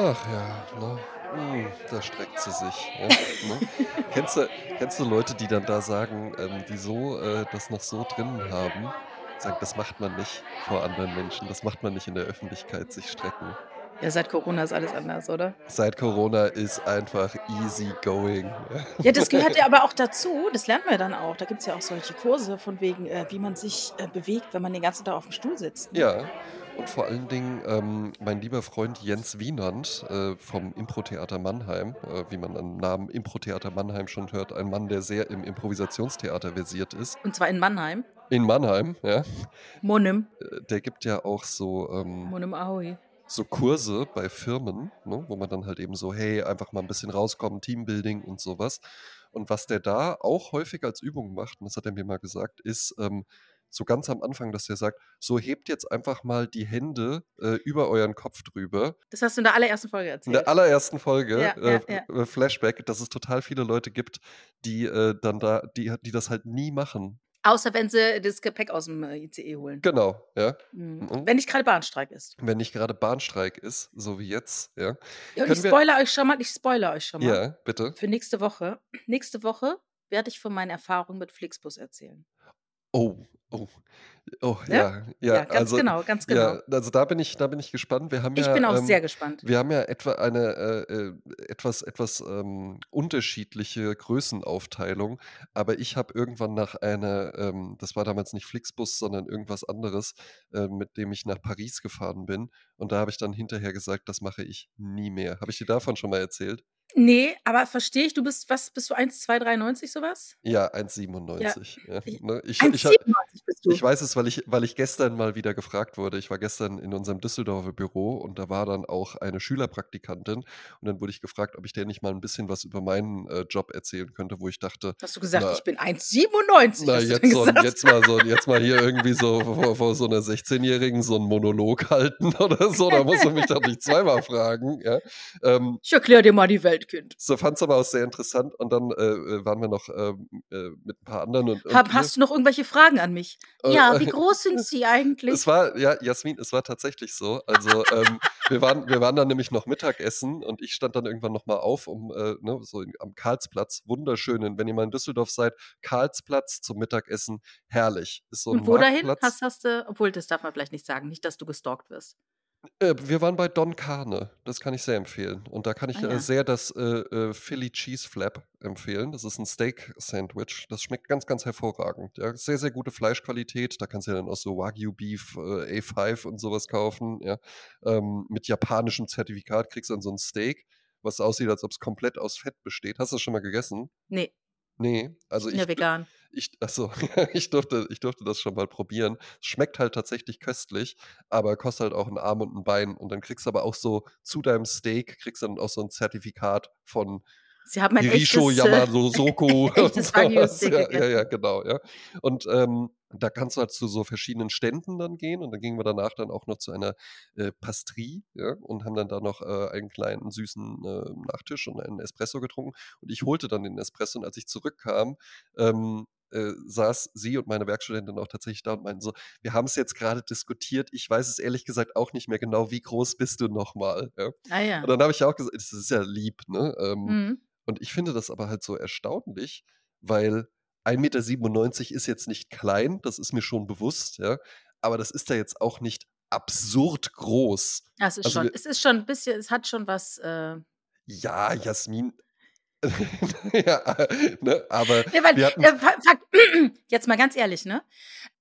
Ach ja, ne? Hm, da streckt sie sich, ja, ne? Kennst du kennst du Leute, die dann da sagen, ähm, die so äh, das noch so drin haben, sagen: „Das macht man nicht vor anderen Menschen, das macht man nicht in der Öffentlichkeit, sich strecken.“ Ja, seit Corona ist alles anders, oder? Seit Corona ist einfach easy going, ja. Das gehört ja aber auch dazu, das lernen wir dann auch. Da gibt's ja auch solche Kurse von wegen, äh, wie man sich, äh, bewegt, wenn man den ganzen Tag auf'm Stuhl sitzt, ne? Ja, und vor allen Dingen, ähm, mein lieber Freund Jens Wienand, äh, vom Impro-Theater Mannheim, äh, wie man am Namen Impro-Theater Mannheim schon hört, ein Mann, der sehr im Improvisationstheater versiert ist. Und zwar in Mannheim? In Mannheim, ja. Monum. Äh, der gibt ja auch so, ähm Monum Ahoy. so Kurse bei Firmen, ne, wo man dann halt eben so: „Hey, einfach mal 'n bisschen rauskommen, Teambuilding“ und so was. Und was der da auch häufig als Übung macht, und das hat er mir mal gesagt, ist, ähm, so ganz am Anfang, dass der sagt: „So, hebt jetzt einfach mal die Hände, äh, über euren Kopf drüber.“ Das hast du in der allerersten Folge In der erzählt. allerersten Folge, Ja, äh, ja, ja. äh, Flashback, dass es total viele Leute gibt, die, äh, dann da die die das halt nie machen. Außer wenn sie das Gepäck aus'm, äh, ICE holen. Genau, ja. Mhm. Mhm. Wenn nicht grade Bahnstreik ist. Wenn nicht grade Bahnstreik ist, so wie jetzt, ja. Ja, und ich Können spoilere euch schon mal ich spoilere euch schon mal Ja, bitte. für nächste Woche. Nächste Woche werde ich von meinen Erfahrungen mit Flixbus erzählen. Oh, oh, oh, Ne? ja, ja, Ja, ganz also genau, ganz genau. ja, also da bin ich da bin ich gespannt. Wir haben Ich ja, bin auch ähm sehr gespannt. wir haben ja etwa eine, äh, äh, etwas etwas, ähm, unterschiedliche Größenaufteilung, aber ich habe irgendwann nach einer, ähm das war damals nicht Flixbus, sondern irgendwas anderes, äh, mit dem ich nach Paris gefahren bin. Und da habe ich dann hinterher gesagt: „Das mache ich nie mehr.“ Habe ich dir davon schon mal erzählt? Ne, aber verstehe ich, du bist was bist du 1,293 so was? Ja, Ja, 1,97, ja, ich ne? Ich ich ha 1,97 bist ich du? weiß es, weil ich weil ich gestern mal wieder gefragt wurde. Ich war gestern in unserem Düsseldorfer Büro und da war dann auch eine Schülerpraktikantin und dann wurde ich gefragt, ob ich der nicht mal 'n bisschen was über meinen, äh, Job erzählen könnte, wo ich dachte: Hast du gesagt: „Na“ „Ich bin 1,97“, „na, jetzt so jetzt mal so jetzt mal hier irgendwie so vor vor so 'ner Sechzehnjährigen so 'n Monolog halten oder so, da musst du mich doch nicht zweimal fragen“, ja? Ähm Ich erkläre dir mal die Welt, Kind. so fand's aber auch sehr interessant und dann, äh, äh, waren wir noch, ähm, äh, mit 'n paar anderen und und Hab hast du noch irgendwelche Fragen an mich? Äh, Ja, wie groß sind Sie es eigentlich? war ja, Jasmin, es war tatsächlich so. Also, ähm, wir waren wir waren dann nämlich noch Mittagessen und ich stand dann irgendwann noch mal auf, um, äh, ne, so in am Karlsplatz, wunderschönen wenn ihr mal in Düsseldorf seid, Karlsplatz zum Mittagessen, herrlich. Ist so 'n Und wo dahin? Marktplatz. Hast hast du obwohl, das darf man vielleicht nicht sagen, nicht, dass du gestalkt wirst. Äh, wir waren bei Don Carne, das kann ich sehr empfehlen. Und da kann Ah ich, äh, ja. sehr das, äh, äh, Philly Cheese Flap empfehlen. Das ist 'n Steak-Sandwich. Das schmeckt ganz, ganz hervorragend, ja. Sehr, sehr gute Fleischqualität. Da kannst du dir dann auch so Wagyu Beef, äh, A5 und so was kaufen, ja. Ähm, mit japanischem Zertifikat kriegst du dann so 'n Steak, was aussieht, als ob's komplett aus Fett besteht. Hast du das schon mal gegessen? Ne. Ne, Ich also ja ich d vegan. Ich ach so, ich durfte ich durfte das schon mal probieren. Schmeckt halt tatsächlich köstlich, aber kostet halt auch 'n Arm und 'n Bein. Und dann kriegst du aber auch so zu deinem Steak kriegst du dann auch so 'n Zertifikat von Sie haben ein Hirisho echtes, äh und echtes. Wagyu-Steak Ja, ja, ja, genau, ja. Und, ähm, da kannst du halt zu so verschiedenen Ständen dann gehen und dann gingen wir danach dann auch noch zu einer, äh, Pastry, ja, und haben dann da noch, äh, einen kleinen süßen, äh, Nachtisch und einen Espresso getrunken. Und ich holte dann den Espresso und als ich zurückkam, ähm, äh, saß sie und meine Werkstudentin auch tatsächlich da und meinten so: „Wir haben's jetzt grade diskutiert. Ich weiß es ehrlich gesagt auch nicht mehr genau. Wie groß bist du noch mal?“ Ja? Ah Und ja. dann habe ich auch gesagt das ist ja lieb, ne? Ähm, Mhm. und ich finde das aber halt so erstaunlich, weil 1,97 m ist jetzt nicht klein, das ist mir schon bewusst, ja, aber das ist ja jetzt auch nicht absurd groß. Ja, es ist Also schon wir es ist schon 'n bisschen es hat schon was, äh Ja, Jasmin. Ja, ne, aber Ne, weil, hatten äh, jetzt mal ganz ehrlich, ne?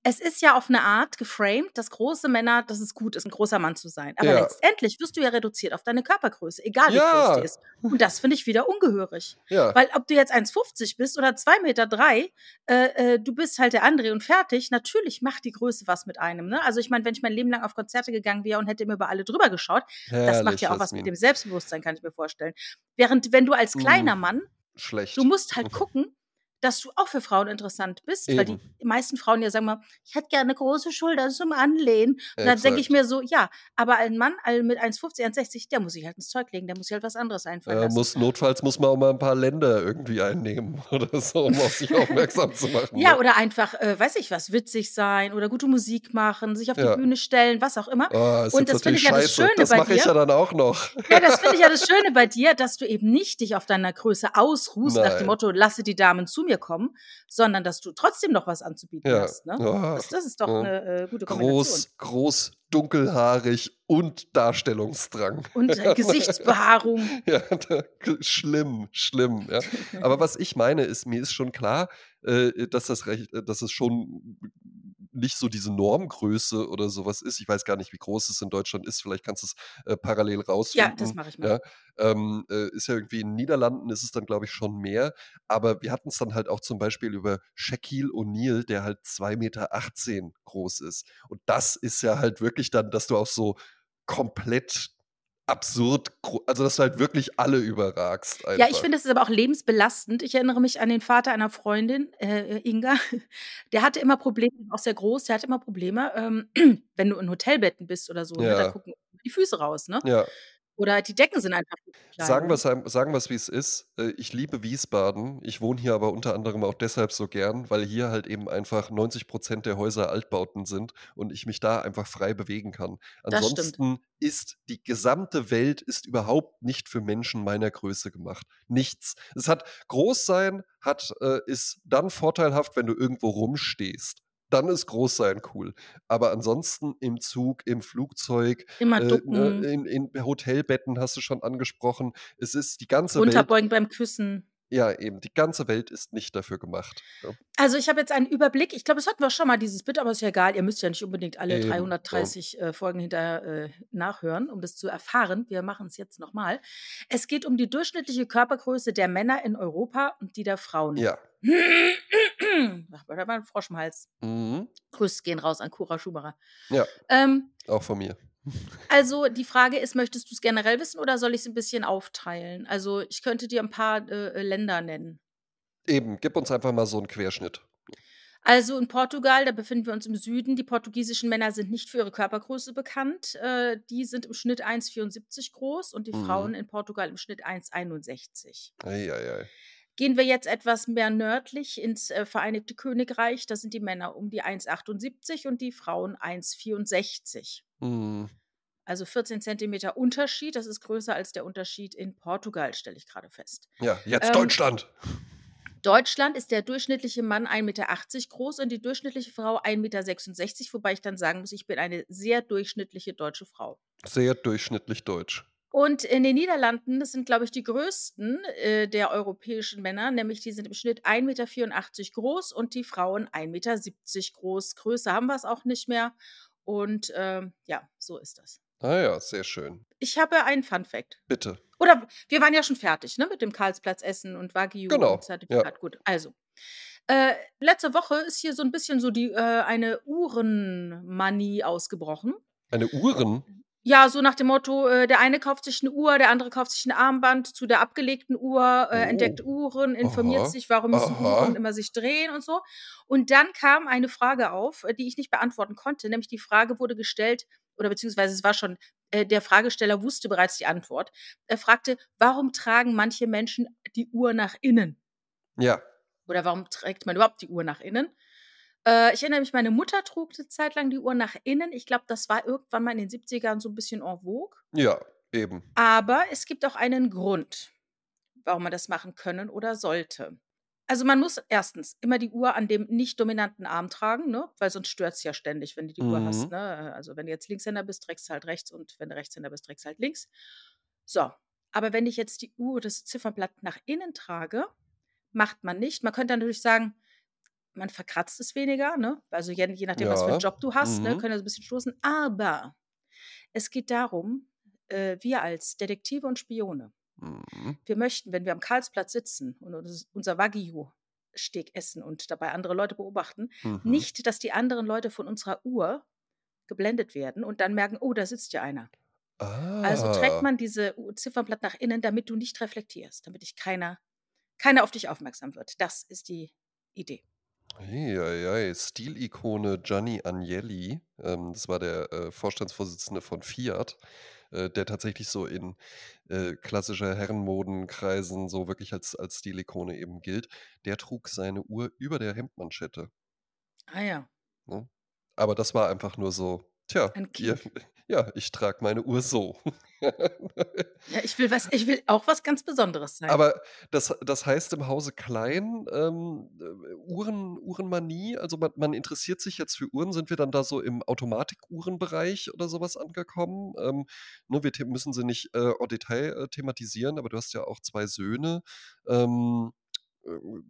Es ist ja auf 'ne Art geframed, dass große Männer dass es gut ist, 'n großer Mann zu sein. Aber Ja. letztendlich wirst du ja reduziert auf deine Körpergröße, egal wie groß die Ja. ist. Und das finde ich wieder ungehörig. Ja. Weil ob du jetzt 1,50 bist oder 2,3 m, äh, äh, du bist halt der André und fertig. Natürlich macht die Größe was mit einem, ne? Also, ich meine, wenn ich mein Leben lang auf Konzerte gegangen wäre und hätte immer über alle drüber geschaut, das macht Herrlich, ja auch was mit dem Selbstbewusstsein, kann ich mir vorstellen. Während wenn du als kleiner Hm, Mann du schlecht. musst halt gucken, dass du auch für Frauen interessant bist, weil die Eben. meisten Frauen ja sagen mal, ich hätte gerne große Schultern zum Anlehnen. Und dann denke ich mir so, ja, aber ein Mann mit 1,50, 1,60, der muss sich halt ins Zeug legen, der muss sich halt was anderes einfallen Äh, lassen. muss notfalls muss man auch mal ein paar Länder irgendwie einnehmen oder so, um auf sich aufmerksam zu machen, Ja, ne? oder einfach, äh, weiß ich was, witzig sein oder gute Musik machen, sich auf die Ja. Bühne stellen, was auch immer. Oh, Und das finde ich ja das. Schöne Das bei mache ich dir. ja dann auch noch. Ja, das finde ich ja das Schöne bei dir, dass du eben nicht dich auf deiner Größe ausruhst nach dem Nein. Motto: „Lasse die Damen zu mir kommen“, sondern dass du trotzdem noch was anzubieten Ja. hast, ne? Ach, Das das ist doch ne? 'ne, äh, gute Kombination. Groß, groß, dunkelhaarig und Darstellungsdrang. Und, äh, Gesichtsbehaarung. Ja, da schlimm, schlimm, ja. Aber was ich meine, ist, mir ist schon klar, äh, dass das recht äh, dass es schon nicht so diese Normgröße oder so was ist. Ich weiß gar nicht, wie groß es in Deutschland ist. Vielleicht kannst du's, äh, parallel Ja, das rausfinden, mache ich mal. ja. Ähm, äh, ist ja irgendwie in Niederlanden ist es dann, glaube ich, schon mehr. Aber wir hatten's dann halt auch zum Beispiel über Shaquille O'Neal, der halt 2,18 Meter groß ist. Und das ist ja halt wirklich dann, dass du auch so komplett absurd also, dass du halt wirklich alle überragst Ja, ich einfach. finde, das ist aber auch lebensbelastend. Ich erinnere mich an den Vater einer Freundin, äh, äh, Inga. Der hatte immer Probleme auch sehr groß, der hatte immer Probleme, ähm, wenn du in Hotelbetten bist oder so, ne, da Ja. gucken die Füße raus, ne? Ja. Oder die Decken sind einfach zu klein, Sagen ne? wir's einem sagen wir's, wie's ist. Äh, ich liebe Wiesbaden. Ich wohne hier aber unter anderem auch deshalb so gern, weil hier halt eben einfach 90% der Häuser Altbauten sind und ich mich da einfach frei bewegen kann. Ansonsten ist die gesamte Welt ist überhaupt nicht für Menschen meiner Größe gemacht. Nichts. Es hat Großsein hat äh, ist dann vorteilhaft, wenn du irgendwo rumstehst. Dann ist Großsein cool. Aber ansonsten im Zug, im Flugzeug, Immer äh, ne, ducken. in in Hotelbetten hast du schon angesprochen. Es ist die ganze Welt Runterbeugen beim Küssen. Ja, eben, die ganze Welt ist nicht dafür gemacht, ja. Also, ich habe jetzt einen Überblick. Ich glaube, das hatten wir schon mal, dieses Bit, aber ist ja egal. Ihr müsst ja nicht unbedingt alle Eben, ja. 330, äh, Folgen hinterher, äh, nachhören, um das zu erfahren. Wir machen's jetzt noch mal. Es geht um die durchschnittliche Körpergröße der Männer in Europa und die der Frauen. Ja. Ach, da war 'n Frosch im Hals. Mhm. Grüße gehen raus an Cora Schumacher. Ja. Ähm, Auch von mir. Also, die Frage ist, möchtest du's generell wissen oder soll ich's 'n bisschen aufteilen? Also, ich könnte dir 'n paar, äh, Länder nennen. Eben, gib uns einfach mal so 'n Querschnitt. Also, in Portugal, da befinden wir uns im Süden. Die portugiesischen Männer sind nicht für ihre Körpergröße bekannt. Äh, die sind im Schnitt 1,74 groß und die Frauen Mhm. in Portugal im Schnitt 1,61. Ei, ei, ei. Gehen wir jetzt etwas mehr nördlich ins, äh, Vereinigte Königreich, da sind die Männer um die 1,78 und die Frauen 1,64. Mhm. Also, 14 Zentimeter Unterschied. Das ist größer als der Unterschied in Portugal, stelle ich grade fest. Ja, jetzt Ähm, Deutschland. Deutschland ist der durchschnittliche Mann 1,80 Meter groß und die durchschnittliche Frau 1,66 Meter, wobei ich dann sagen muss, ich bin eine sehr durchschnittliche deutsche Frau. Sehr durchschnittlich deutsch. Und in den Niederlanden, das sind, glaube ich, die größten, äh, der europäischen Männer, nämlich die sind im Schnitt 1,84 Meter groß und die Frauen 1,70 Meter groß. Größer haben wir's auch nicht mehr und, ähm, ja, so ist das. Ah ja, sehr schön. Ich habe einen Fun Fact. Bitte. Oder wir waren ja schon fertig, ne, mit dem Karlsplatz Essen und Wagyu Genau, und Zertifikat. Gut, also, äh, letzte Woche ist hier so 'n bisschen so die, äh eine Uhrenmanie ausgebrochen. Eine Uhren? Ja, so nach dem Motto, äh, der eine kauft sich 'ne Uhr, der andere kauft sich 'n Armband zu der abgelegten Uhr, äh, entdeckt Oh. Uhren, informiert Aha. sich, warum müssen Aha. Uhren immer sich drehen und so. Und dann kam eine Frage auf, äh, die ich nicht beantworten konnte, nämlich die Frage wurde gestellt oder beziehungsweise es war schon äh, der Fragesteller wusste bereits die Antwort. Er fragte: „Warum tragen manche Menschen die Uhr nach innen?“ Ja. Oder warum trägt man überhaupt die Uhr nach innen? Äh, ich erinnere mich, meine Mutter trug 'ne Zeit lang die Uhr nach innen. Ich glaube, das war irgendwann mal in den 70ern so 'n bisschen en vogue. Ja, eben. Aber es gibt auch einen Grund, warum man das machen können oder sollte. Also, man muss 1. immer die Uhr an dem nicht dominanten Arm tragen, ne, weil sonst stört's ja ständig, wenn du die Uhr hast, Mhm. ne? Also, wenn du jetzt Linkshänder bist, trägst du halt rechts und wenn du Rechtshänder bist, trägst du halt links. So, aber wenn ich jetzt die Uhr das Ziffernblatt nach innen trage, macht man nicht man könnte natürlich sagen, man verkratzt es weniger, ne? Also, je je nachdem, was für 'n Ja. Job du hast, ne, Mhm. können ja so 'n bisschen stoßen. Aber es geht darum, äh, wir als Detektive und Spione, Mhm. wir möchten, wenn wir am Karlsplatz sitzen und uns unser Wagyu-Steak essen und dabei andere Leute beobachten, Mhm. nicht, dass die anderen Leute von unserer Uhr geblendet werden und dann merken: „Oh, da sitzt ja einer.“ Also, trägt Ah. man diese Ziffernblatt nach innen, damit du nicht reflektierst, damit dich keiner keiner auf dich aufmerksam wird. Das ist die Idee. Ei, ei, ei, Stilikone Gianni Agnelli, ähm, das war der, äh, Vorstandsvorsitzende von Fiat, äh, der tatsächlich so in, äh, klassischer Herrenmodenkreisen so wirklich als als Stilikone eben gilt. Der trug seine Uhr über der Hemdmanschette. Ah ja. Ne? Aber das war einfach nur so: „Tja, Ein ihr. Ja, ich trage meine Uhr so.“ Ja, ich will was ich will auch was ganz Besonderes sein. Aber das das heißt im Hause Klein, ähm, äh, Uhren Uhrenmanie, also man man interessiert sich jetzt für Uhren. Sind wir dann da so im Automatikuhrenbereich oder so was angekommen? Ähm, ne, wir müssen sie nicht, äh, en Detail, äh, thematisieren, aber du hast ja auch 2 Söhne. Ähm, äh,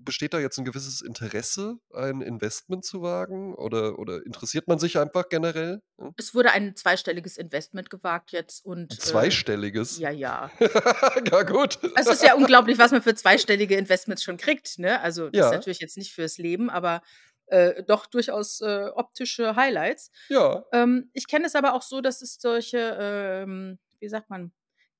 besteht da jetzt 'n gewisses Interesse, ein Investment zu wagen oder oder interessiert man sich einfach generell, ne? Es wurde ein zweistelliges Investment gewagt jetzt und, äh zweistelliges? ja, ja. Ja gut. Es ist ja unglaublich, was man für zweistellige Investments schon kriegt, ne? Also, das ist Ja. natürlich jetzt nicht fürs Leben, aber, äh, doch durchaus, äh, optische Highlights. Ja. Ähm, ich kenne es aber auch so, dass es solche, ähm, wie sagt man,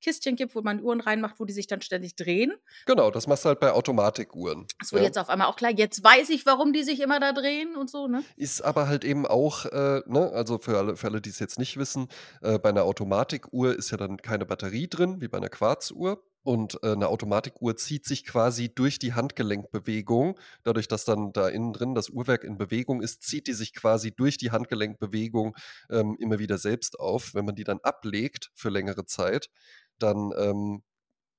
Kistchen gibt, wo man Uhren reinmacht, wo die sich dann ständig drehen. Genau, das machst du halt bei Automatikuhren, Das wurde ja. jetzt auf einmal auch klar. Jetzt weiß ich, warum die sich immer da drehen und so, ne? Ist aber halt eben auch, äh, ne also für alle für alle, die's jetzt nicht wissen, äh, bei 'ner Automatikuhr ist ja dann keine Batterie drin, wie bei 'ner Quarzuhr. Und, äh, 'ne Automatikuhr zieht sich quasi durch die Handgelenkbewegung. Dadurch, dass dann da innen drin das Uhrwerk in Bewegung ist, zieht die sich quasi durch die Handgelenkbewegung, ähm, immer wieder selbst auf. Wenn man die dann ablegt für längere Zeit, dann, ähm,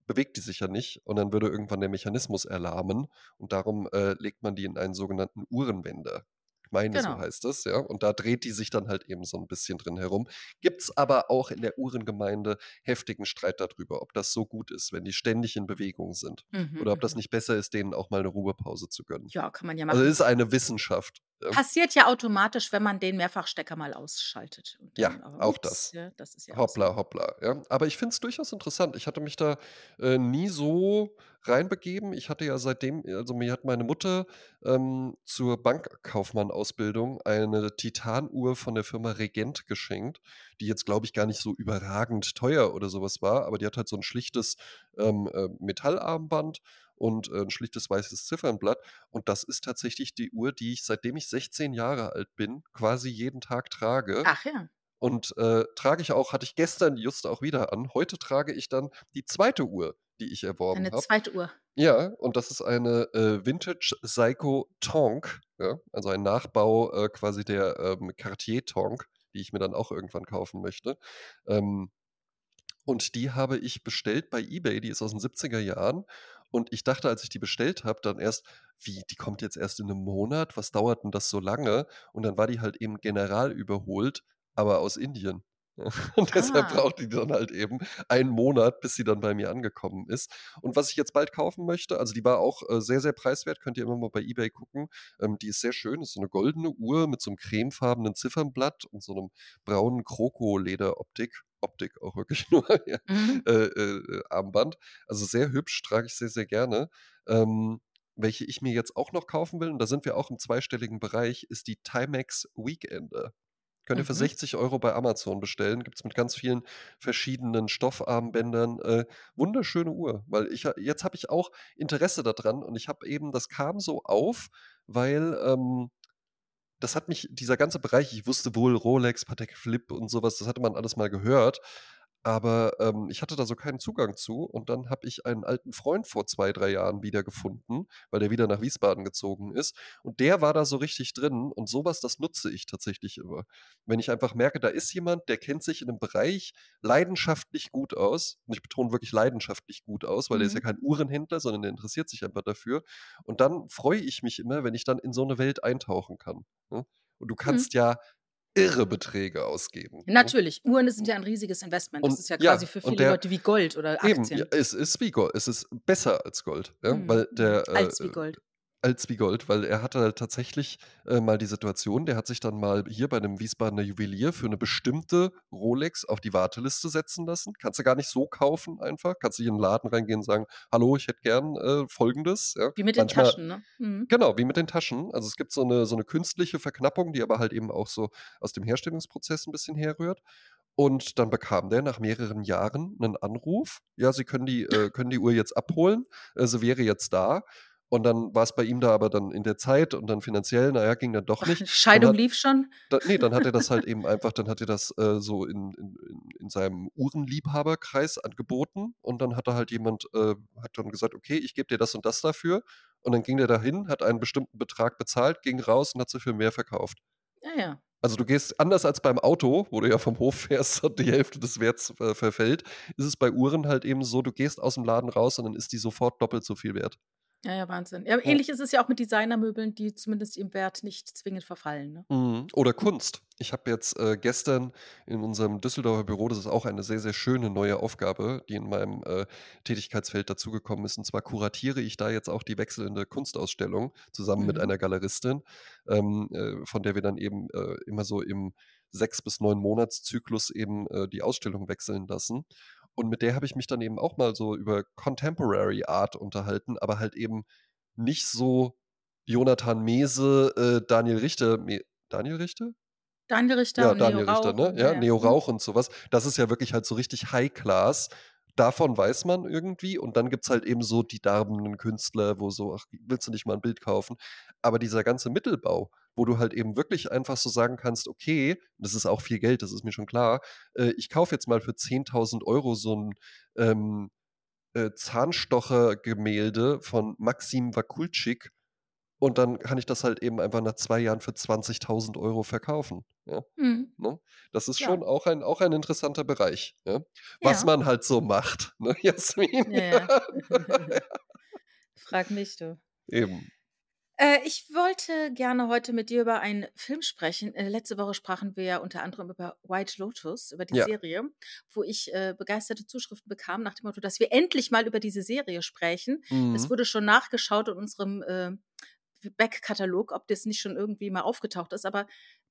bewegt die sich ja nicht und dann würde irgendwann der Mechanismus erlahmen und darum, äh, legt man die in einen sogenannten Uhrenwender. Meine, so Genau. heißt das, ja. Und da dreht die sich dann halt eben so 'n bisschen drin herum. Gibt's aber auch in der Uhrengemeinde heftigen Streit da drüber, ob das so gut ist, wenn die ständig in Bewegung sind Mhm, oder ob das mhm. nicht besser ist, denen auch mal 'ne Ruhepause zu gönnen. Ja, kann man ja Also, machen. ist eine Wissenschaft. Passiert ja automatisch, wenn man den Mehrfachstecker mal ausschaltet und Ja, dann aber auch ups, das. ja, das ist ja auch so. Hoppla, hoppla, ja. Aber ich finde es durchaus interessant. Ich hatte mich da, äh, nie so reinbegeben. Ich hatte ja seitdem also, mir hat meine Mutter, ähm, zur Bankkaufmann-Ausbildung eine Titanuhr von der Firma Regent geschenkt, die jetzt, glaube ich, gar nicht so überragend teuer oder so was war, aber die hat halt so 'n schlichtes, ähm, äh, Metallarmband und, äh, 'n schlichtes weißes Ziffernblatt. Und das ist tatsächlich die Uhr, die ich, seitdem ich 16 Jahre alt bin, quasi jeden Tag trage. Ach ja. Und, äh, trage ich auch hatte ich gestern just auch wieder an. Heute trage ich dann die 2. Uhr, die ich erworben Eine habe. 2. Uhr. Ja, und das ist eine, äh, Vintage Seiko Tank, ja, also ein Nachbau, äh, quasi der, ähm, Cartier Tank, die ich mir dann auch irgendwann kaufen möchte. Ähm, und die habe ich bestellt bei eBay, die ist aus den 70er Jahren. Und ich dachte, als ich die bestellt habe, dann erst: „Wie, die kommt jetzt erst in 'nem Monat? Was dauert 'n das so lange?“ Und dann war die halt eben generalüberholt, aber aus Indien. Und deshalb Ah. braucht die dann halt eben einen Monat, bis sie dann bei mir angekommen ist. Und was ich jetzt bald kaufen möchte also, die war auch, äh, sehr, sehr preiswert, könnt ihr immer mal bei eBay gucken. Ähm, die ist sehr schön, ist so 'ne goldene Uhr mit so 'nem cremefarbenen Ziffernblatt und so 'nem braunen Krokolederoptik Optik auch wirklich nur, ja, Mhm. äh, äh, Armband. Also, sehr hübsch, trage ich sehr, sehr gerne. Ähm, welche ich mir jetzt auch noch kaufen will, und da sind wir auch im zweistelligen Bereich, ist die Timex Weekender. Könnt ihr für Mhm. 60 € bei Amazon bestellen. Gibt's mit ganz vielen verschiedenen Stoffarmbändern. Äh, wunderschöne Uhr, weil ich jetzt habe ich auch Interesse da dran und ich habe eben das kam so auf, weil, ähm, das hat mich dieser ganze Bereich ich wusste wohl Rolex, Patek Philippe und so was, das hatte man alles mal gehört. Aber, ähm, ich hatte da so keinen Zugang zu und dann habe ich einen alten Freund vor 2, 3 Jahren wiedergefunden, weil der wieder nach Wiesbaden gezogen ist. Und der war da so richtig drin und so was, das nutze ich tatsächlich immer. Wenn ich einfach merke, da ist jemand, der kennt sich in 'nem Bereich leidenschaftlich gut aus und ich betone wirklich leidenschaftlich gut aus, weil der ist ja Mhm. kein Uhrenhändler, sondern der interessiert sich einfach dafür. Und dann freue ich mich immer, wenn ich dann in so 'ne Welt eintauchen kann, ne? Und du Mhm. kannst ja irre Beträge ausgeben, ne? Natürlich, Uhren sind ja ein riesiges Investment. Das Und ist ja quasi ja, für viele der Leute wie Gold oder eben, ja, Aktien. es ist wie Gold. Es ist besser als Gold, ja, Mhm, weil der, äh, Als wie äh Gold. Als wie Gold, weil er hatte halt tatsächlich, äh, mal die Situation, der hat sich dann mal hier bei 'nem Wiesbadener Juwelier für 'ne bestimmte Rolex auf die Warteliste setzen lassen. Kannst du gar nicht so kaufen einfach. Kannst nicht in 'n Laden reingehen und sagen: „Hallo, ich hätte gern, äh, Folgendes“, ja? Wie mit den Manchmal Taschen, ne? Mhm. genau, wie mit den Taschen. Also, es gibt so 'ne so 'ne künstliche Verknappung, die aber halt eben auch so aus dem Herstellungsprozess 'n bisschen herrührt. Und dann bekam der nach mehreren Jahren 'nen Anruf: „Ja, Sie können die äh, können die Uhr jetzt abholen. Äh, sie wäre jetzt da.“ Und dann war's bei ihm da aber dann in der Zeit und dann finanziell, na ja, ging dann doch nicht. Scheidung hat lief schon? da ne, dann hat er das halt eben einfach dann hat er das, äh, so in in in in seinem Uhrenliebhaberkreis angeboten und dann hat da halt jemand äh, hat dann gesagt: „Okay, ich gebe dir das und das dafür.“ Und dann ging der dahin, hat einen bestimmten Betrag bezahlt, ging raus und hat sie für mehr verkauft. Ja, ja. Also, du gehst anders als beim Auto, wo du ja vom Hof fährst und die Hälfte des Werts, äh, verfällt, ist es bei Uhren halt eben so, du gehst aus'm Laden raus und dann ist die sofort doppelt so viel wert. Ja, ja, Wahnsinn. Ja, Ja. ähnlich ist es ja auch mit Designermöbeln, die zumindest ihrem Wert nicht zwingend verfallen, ne? Mhm. Oder Kunst. Ich habe jetzt, äh, gestern in unserem Düsseldorfer Büro das ist auch eine sehr, sehr schöne neue Aufgabe, die in meinem, äh, Tätigkeitsfeld dazugekommen ist. Und zwar kuratiere ich da jetzt auch die wechselnde Kunstausstellung zusammen mit Mhm. einer Galeristin, ähm, äh, von der wir dann eben, äh, immer so im 6 bis 9 Monatszyklus eben, äh, die Ausstellung wechseln lassen. Und mit der habe ich mich dann eben auch mal so über Contemporary Art unterhalten, aber halt eben nicht so Jonathan Mese, äh, Daniel Richter Me Daniel Richter? Daniel Richter Ja, und Neo Daniel Richter, Rauch ne? ja, Ja. Neo. Rauch und so was. Das ist ja wirklich halt so richtig High Class. Davon weiß man irgendwie und dann gibt's halt eben so die darbenden Künstler, wo so: „Ach, willst du nicht mal 'n Bild kaufen?“ Aber dieser ganze Mittelbau, wo du halt eben wirklich einfach so sagen kannst: „Okay, das ist auch viel Geld, das ist mir schon klar. Äh, ich kaufe jetzt mal für 10.000 € so 'n, ähm, äh, Zahnstochergemälde von Maxim Wakultschik und dann kann ich das halt eben einfach nach 2 Jahren für 20.000 € verkaufen“, ja, Mhm. ne? Das ist Ja. schon auch ein auch ein interessanter Bereich, ja? Was man halt so macht, ne, Jasmin? Ja, ja. Ja? Frag nicht, du. Eben. Äh, ich wollte gerne heute mit dir über einen Film sprechen. Äh, letzte Woche sprachen wir ja unter anderem über White Lotus, über die Ja. Serie, wo ich, äh, begeisterte Zuschriften bekam nach dem Motto, dass wir endlich mal über diese Serie sprechen. Es Mhm. wurde schon nachgeschaut in unserem, äh, Back-Katalog, ob das nicht schon irgendwie mal aufgetaucht ist, aber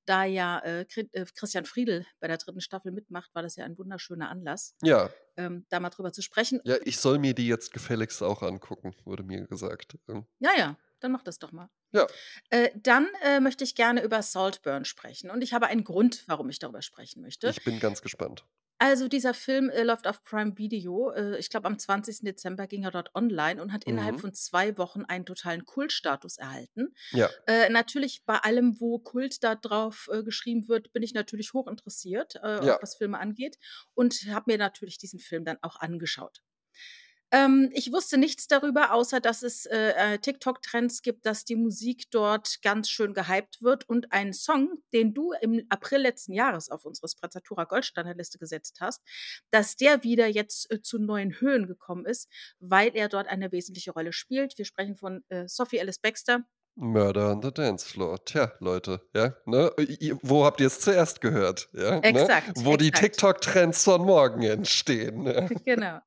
da ja, äh, Chri äh, Christian Friedel bei der 3. Staffel mitmacht, war das ja ein wunderschöner Anlass, Ja. ähm, da mal drüber zu sprechen. Ja, ich soll mir die jetzt gefälligst auch angucken, wurde mir gesagt, ähm. Ja, ja, dann mach das doch mal. Ja. Äh, dann, äh, möchte ich gerne über Saltburn sprechen und ich habe einen Grund, warum ich darüber sprechen möchte. Ich bin ganz gespannt. Also, dieser Film, äh, läuft auf Prime Video. Äh, ich glaube, am 20. Dezember ging er dort online und hat innerhalb Mhm. von 2 Wochen einen totalen Kultstatus erhalten. Ja. Äh, natürlich bei allem, wo Kult da drauf, äh, geschrieben wird, bin ich natürlich hochinteressiert, Ja. was Filme angeht und habe mir natürlich diesen Film dann auch angeschaut. Ähm, ich wusste nichts darüber, außer dass es, äh, äh, TikTok-Trends gibt, dass die Musik dort ganz schön gehypt wird und ein Song, den du im April letzten Jahres auf unsere Sprezzatura Goldstandard-Liste gesetzt hast, dass der wieder jetzt, äh, zu neuen Höhen gekommen ist, weil er dort eine wesentliche Rolle spielt. Wir sprechen von, äh, Sophie Ellis-Bextor. Murder on the Dance Floor. Tja, Leute, ja, ne? Wo habt ihr's zuerst gehört, ja, ne? Exakt, Wo die exakt. TikTok-Trends von morgen entstehen, ja. Genau.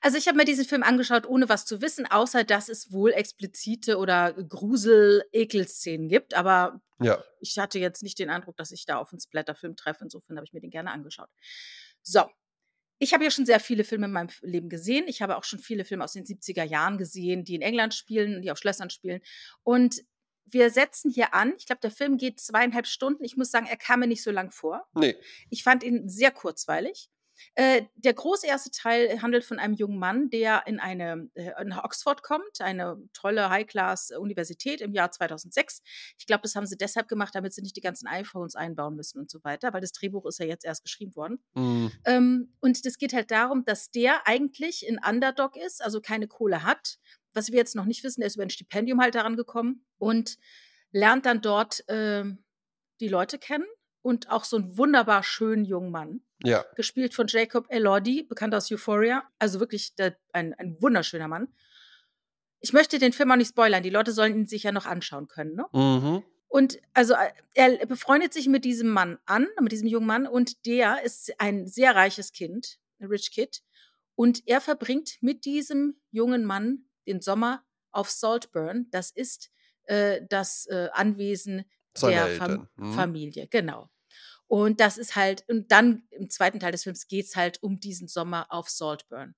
Also, ich habe mir diesen Film angeschaut, ohne was zu wissen, außer dass es wohl explizite oder Grusel-Ekel-Szenen gibt, aber Ja. ich hatte jetzt nicht den Eindruck, dass ich da auf 'n Splatter-Film treffe. Insofern habe ich mir den gerne angeschaut. So, ich habe ja schon sehr viele Filme in meinem Leben gesehen. Ich habe auch schon viele Filme aus den 70er Jahren gesehen, die in England spielen, die auf Schlössern spielen. Und wir setzen hier an. Ich glaube, der Film geht 2,5 Stunden. Ich muss sagen, er kam mir nicht so lang vor. Ne. Ich fand ihn sehr kurzweilig. Äh, der große erste Teil handelt von einem jungen Mann, der in eine äh, nach Oxford kommt, eine tolle High-Class-Universität im Jahr 2006. Ich glaube, das haben sie deshalb gemacht, damit sie nicht die ganzen iPhones einbauen müssen und so weiter, weil das Drehbuch ist ja jetzt erst geschrieben worden. Mhm. Ähm, und das geht halt darum, dass der eigentlich 'n Underdog ist, also keine Kohle hat. Was wir jetzt noch nicht wissen, er ist über 'n Stipendium halt da rangekommen und lernt dann dort, ähm, die Leute kennen und auch so 'n wunderbar schönen jungen Mann, Ja. gespielt von Jacob Elordi, bekannt aus Euphoria. Also wirklich der ein ein wunderschöner Mann. Ich möchte den Film auch nicht spoilern. Die Leute sollen ihn sich ja noch anschauen können, ne? Mhm. Und also, äh, er befreundet sich mit diesem Mann an mit diesem jungen Mann und der ist ein sehr reiches Kind, 'n Rich Kid. Und er verbringt mit diesem jungen Mann den Sommer auf Saltburn. Das ist, äh, das, äh, Anwesen Seine der Fam. Mhm. Familie, genau. Und das ist halt und dann im 2. Teil des Films geht's halt um diesen Sommer auf Saltburn.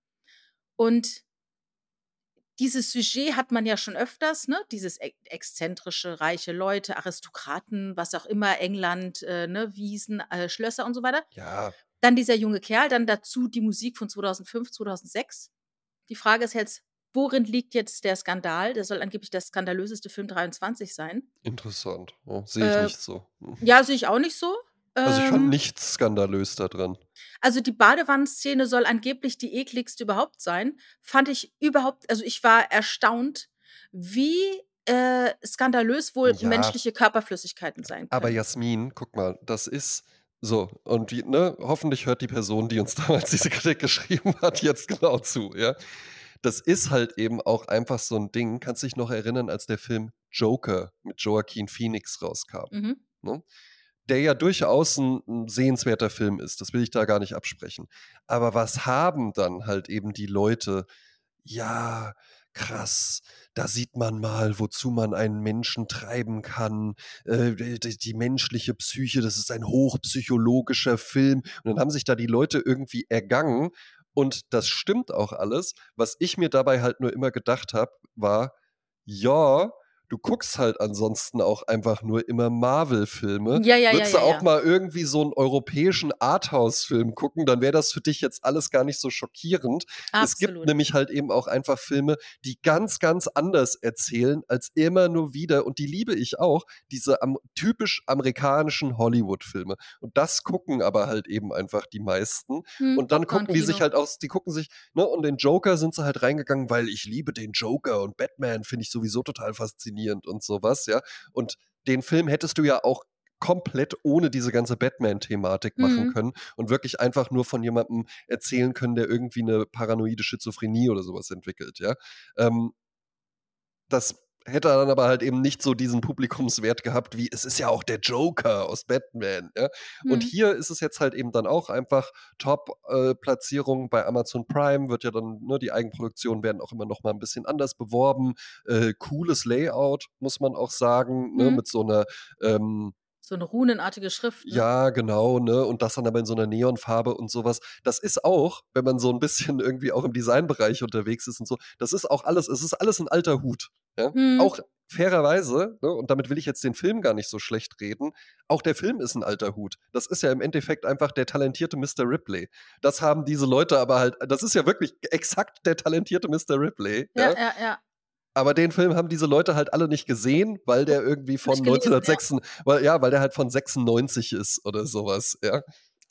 Und dieses Sujet hat man ja schon öfters, ne? Dieses e exzentrische, reiche Leute, Aristokraten, was auch immer, England, äh, ne, Wiesen, äh, Schlösser und so weiter. Ja. Dann dieser junge Kerl, dann dazu die Musik von 2005, 2006. Die Frage ist jetzt, worin liegt jetzt der Skandal? Der soll angeblich der skandalöseste Film 23 sein. Interessant. Ja, sehe ich Äh, nicht so. Hm. ja, sehe ich auch nicht so. Also, ich fand Ähm, nichts skandalös da dran. also, die Badewannenszene soll angeblich die ekligste überhaupt sein. Fand ich überhaupt also, ich war erstaunt, wie, äh, skandalös wohl Ja. menschliche Körperflüssigkeiten sein Aber können. Jasmin, guck mal, das ist so und die ne, hoffentlich hört die Person, die uns damals diese Kritik geschrieben hat, jetzt genau zu, ja? Das ist halt eben auch einfach so 'n Ding. Kannst dich noch erinnern, als der Film Joker mit Joaquin Phoenix rauskam, Mhm. ne? Der ja durchaus 'n 'n sehenswerter Film ist, das will ich da gar nicht absprechen. Aber was haben dann halt eben die Leute ja, krass, da sieht man mal, wozu man einen Menschen treiben kann, äh, d d die menschliche Psyche, das ist ein hochpsychologischer Film. Und dann haben sich da die Leute irgendwie ergangen und das stimmt auch alles. Was ich mir dabei halt nur immer gedacht habe, war: „Ja, du guckst halt ansonsten auch einfach nur immer Marvel-Filme. Ja, ja, ja, Würdest du ja, auch ja. mal irgendwie so 'n europäischen Arthouse-Film gucken, dann wäre das für dich jetzt alles gar nicht so schockierend. Es gibt Absolut. nämlich halt eben auch einfach Filme, die ganz, ganz anders erzählen als immer nur wieder und die liebe ich auch, diese am typisch amerikanischen Hollywood-Filme. Und das gucken aber halt eben einfach die meisten. Mhm, Und dann gucken die sich halt auch die gucken sich ne, und den Joker sind sie halt reingegangen, weil ich liebe den Joker und Batman finde ich sowieso total faszinierend und so was, ja? Und den Film hättest du ja auch komplett ohne diese ganze Batman-Thematik machen Mhm. können und wirklich einfach nur von jemandem erzählen können, der irgendwie 'ne paranoide Schizophrenie oder so was entwickelt, ja? Ähm das hätte dann aber halt eben nicht so diesen Publikumswert gehabt wie: „Es ist ja auch der Joker aus Batman“, ja? Und Mhm. hier ist es jetzt halt eben dann auch einfach Top äh, Platzierung bei Amazon Prime, wird ja dann ne, die Eigenproduktionen werden auch immer noch mal 'n bisschen anders beworben. Äh, cooles Layout, muss man auch sagen, ne, Mhm. mit so 'ner, ähm So 'ne runenartige Schrift, ne? ja, genau, ne? Und das dann aber in so 'ner Neonfarbe und so was. Das ist auch, wenn man so 'n bisschen irgendwie auch im Designbereich unterwegs ist und so das ist auch alles es ist alles 'n alter Hut, ja? Mhm. Auch fairerweise, ne, und damit will ich jetzt den Film gar nicht so schlecht reden, auch der Film ist 'n alter Hut. Das ist ja im Endeffekt einfach der talentierte Mr. Ripley. Das haben diese Leute aber halt das ist ja wirklich exakt der talentierte Mr. Ripley, Ja, ja? ja, ja. Aber den Film haben diese Leute halt alle nicht gesehen, weil der irgendwie von Nicht gelesen, ja. 1996 weil ja, weil der halt von 96 ist oder so was, ja?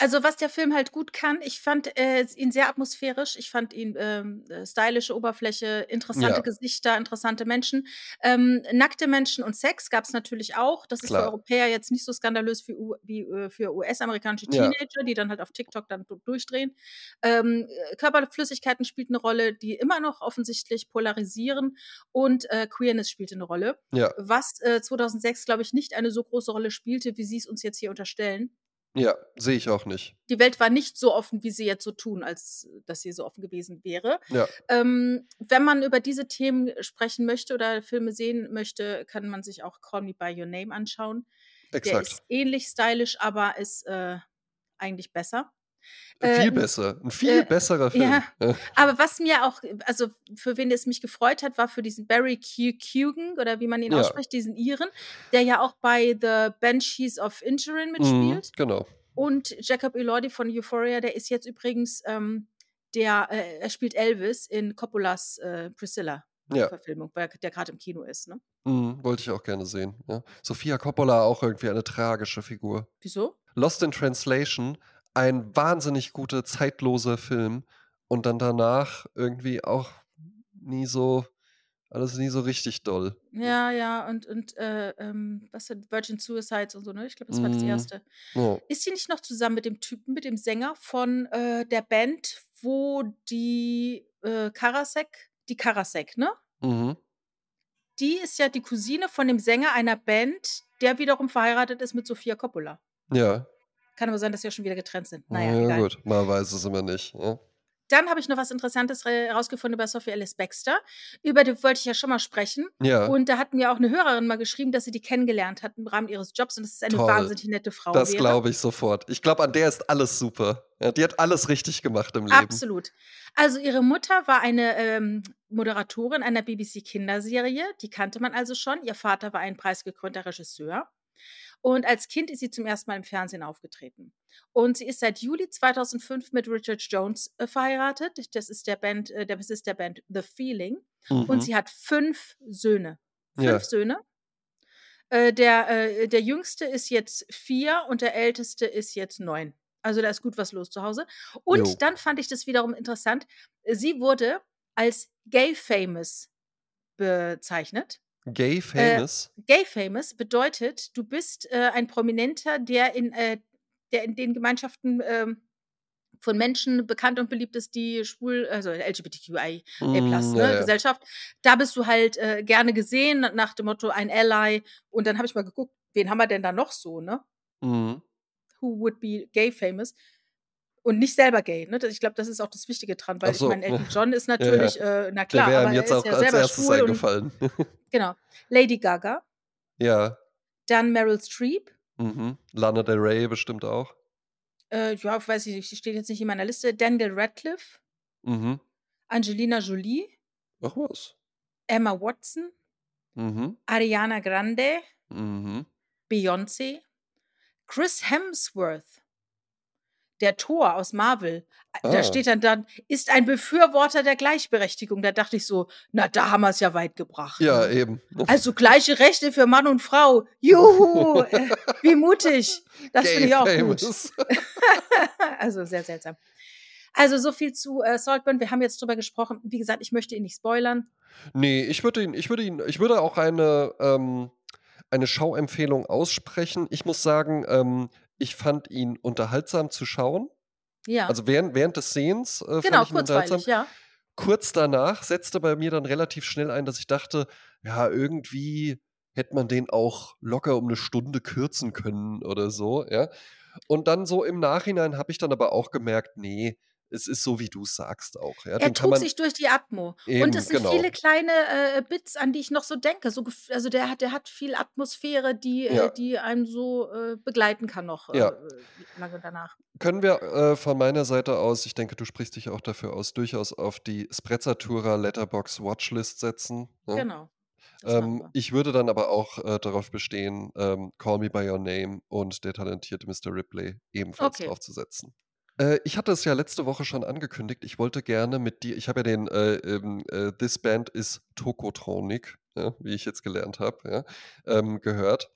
Also, was der Film halt gut kann, ich fand, äh, ihn sehr atmosphärisch. Ich fand ihn, ähm, äh, stylische Oberfläche, interessante Ja. Gesichter, interessante Menschen. Ähm, nackte Menschen und Sex gab's natürlich auch. Das ist für Klar. Europäer jetzt nicht so skandalös wie U wie, äh, für US-amerikanische Ja. Teenager, die dann halt auf TikTok dann du durchdrehen. Ähm, äh, Körperflüssigkeiten spielten 'ne Rolle, die immer noch offensichtlich polarisieren und, äh, Queerness spielte 'ne Rolle, Ja. was, äh, 2006, glaube ich, nicht eine so große Rolle spielte, wie sie's uns jetzt hier unterstellen. Ja, sehe ich auch nicht. Die Welt war nicht so offen, wie sie jetzt so tun, als dass sie so offen gewesen wäre. Ja. Ähm, wenn man über diese Themen sprechen möchte oder Filme sehen möchte, kann man sich auch „Call Me by Your Name“ anschauen. Der Exakt. ist ähnlich stylisch, aber ist, äh, eigentlich besser. Äh, viel Äh, besser. 'N viel äh, besserer Film. ja, Ja. aber was mir auch also, für wen es mich gefreut hat, war für diesen Barry Q Keoghan oder wie man ihn Ja. ausspricht, diesen Iren, der ja auch bei „The Banshees of Inisherin“ Mhm, mitspielt. genau. Und Jacob Elordi von „Euphoria“, der ist jetzt übrigens, ähm, der äh, er spielt Elvis in Coppolas, äh, „Priscilla“ Ja. Verfilmung, weil der grad im Kino ist, ne? Mhm, wollte ich auch gerne sehen, ja. Sofia Coppola auch irgendwie eine tragische Figur. Wieso? „Lost in Translation“, ein wahnsinnig guter, zeitloser Film und dann danach irgendwie auch nie so alles nie so richtig doll. Ja, ja, und und, äh, ähm, was denn „Virgin Suicides“ und so, ne? Ich glaube, das war das Mhm. 1. Ja. Ist sie nicht noch zusammen mit dem Typen mit dem Sänger von, äh, der Band, wo die, äh, Karasek die Karasek, ne? Mhm. Die ist ja die Cousine von dem Sänger einer Band, der wiederum verheiratet ist mit Sofia Coppola. Ja. Kann aber sein, dass sie ja schon wieder getrennt sind. Na ja, egal. gut, man weiß es immer nicht, ja. Dann habe ich noch was Interessantes re rausgefunden über Sophie Ellis Bextor. Über die wollte ich ja schon mal sprechen. Ja. Und da hat mir auch 'ne Hörerin mal geschrieben, dass sie die kennengelernt hat im Rahmen ihres Jobs und dass es eine Toll. wahnsinnig nette Frau Das glaube ich sofort. Ich glaube, an der ist alles super. Ja, die hat alles richtig gemacht im Leben. Absolut. Also, ihre Mutter war eine, ähm, Moderatorin einer BBC-Kinderserie, die kannte man also schon. Ihr Vater war ein preisgekrönter Regisseur. Und als Kind ist sie zum ersten Mal im Fernsehen aufgetreten. Und sie ist seit Juli 2005 mit Richard Jones äh, verheiratet. Das ist der Band, äh, der Bassist der Band The Feeling. Und Mhm. sie hat fünf Söhne. Fünf Ja. Söhne. Äh, der, äh, der jüngste ist jetzt vier und der älteste ist jetzt neun. Also da ist gut was los zu Hause. Und Jo. dann fand ich das wiederum interessant. Sie wurde als gay famous bezeichnet. Gay Äh, famous? gay famous bedeutet, du bist äh, ein Prominenter, der in, äh, der in den Gemeinschaften ähm, von Menschen bekannt und beliebt ist, die schwul, also LGBTQI plus, Mm, ne, ja. Gesellschaft. Da bist du halt äh, gerne gesehen, nach dem Motto ein Ally. Und dann habe ich mal geguckt, wen haben wir denn da noch so, ne? Mhm. Who would be gay famous? Und nicht selber gay, ne? Ich glaube, das ist auch das Wichtige dran, weil Ach ich so. meine, Elton John ist Ja, ja. natürlich, äh, na klar, aber ihm er jetzt ist auch ja als selber erstes schwul und eingefallen. genau. Lady Gaga, ja. dann Meryl Streep, Mhm. Lana Del Rey bestimmt auch. äh, ja, weiß ich nicht, sie steht jetzt nicht in meiner Liste, Daniel Radcliffe, Mhm. Angelina Jolie, Ach was. Emma Watson, Mhm. Ariana Grande, Mhm. Beyoncé, Chris Hemsworth, der Thor aus Marvel. Da Ah. steht dann dann, ist ein Befürworter der Gleichberechtigung. Da dachte ich so, na, da haben wir es ja weit gebracht. Ja, ne? eben. Also gleiche Rechte für Mann und Frau. Juhu, äh, wie mutig. Das finde ich auch gut. famous. also sehr seltsam. Also so viel zu äh, Saltburn. Wir haben jetzt drüber gesprochen. Wie gesagt, ich möchte ihn nicht spoilern. Nee, ich würde ihn, ich würde ihn, ich würde auch eine, ähm, eine Schauempfehlung aussprechen. Ich muss sagen, ähm, ich fand ihn unterhaltsam zu schauen. Ja, Also während, während des Sehens äh, genau, fand ich ihn unterhaltsam. ja. Kurz danach setzte bei mir dann relativ schnell ein, dass ich dachte, ja, irgendwie hätte man den auch locker um eine Stunde kürzen können oder so, ja. Und dann so im Nachhinein habe ich dann aber auch gemerkt, nee, es ist so, wie du es sagst auch. Ja, Er trug sich durch die Atmo. eben, Und es sind genau. viele kleine äh, Bits, an die ich noch so denke. So, also der hat, der hat viel Atmosphäre, die, Ja. äh, die einem so äh, begleiten kann noch Ja. äh, lange danach. Können wir äh, von meiner Seite aus, ich denke, du sprichst dich auch dafür aus, durchaus auf die Sprezzatura Letterbox Watchlist setzen. Ne? Genau. Ähm, ich würde dann aber auch äh, darauf bestehen, ähm, Call Me By Your Name und der talentierte Mr. Ripley ebenfalls Okay. draufzusetzen. Äh, ich hatte es ja letzte Woche schon angekündigt, ich wollte gerne mit dir, ich habe ja den äh, ähm, äh, This Band is Tokotronic, ja, wie ich jetzt gelernt habe, ja, ähm, gehört.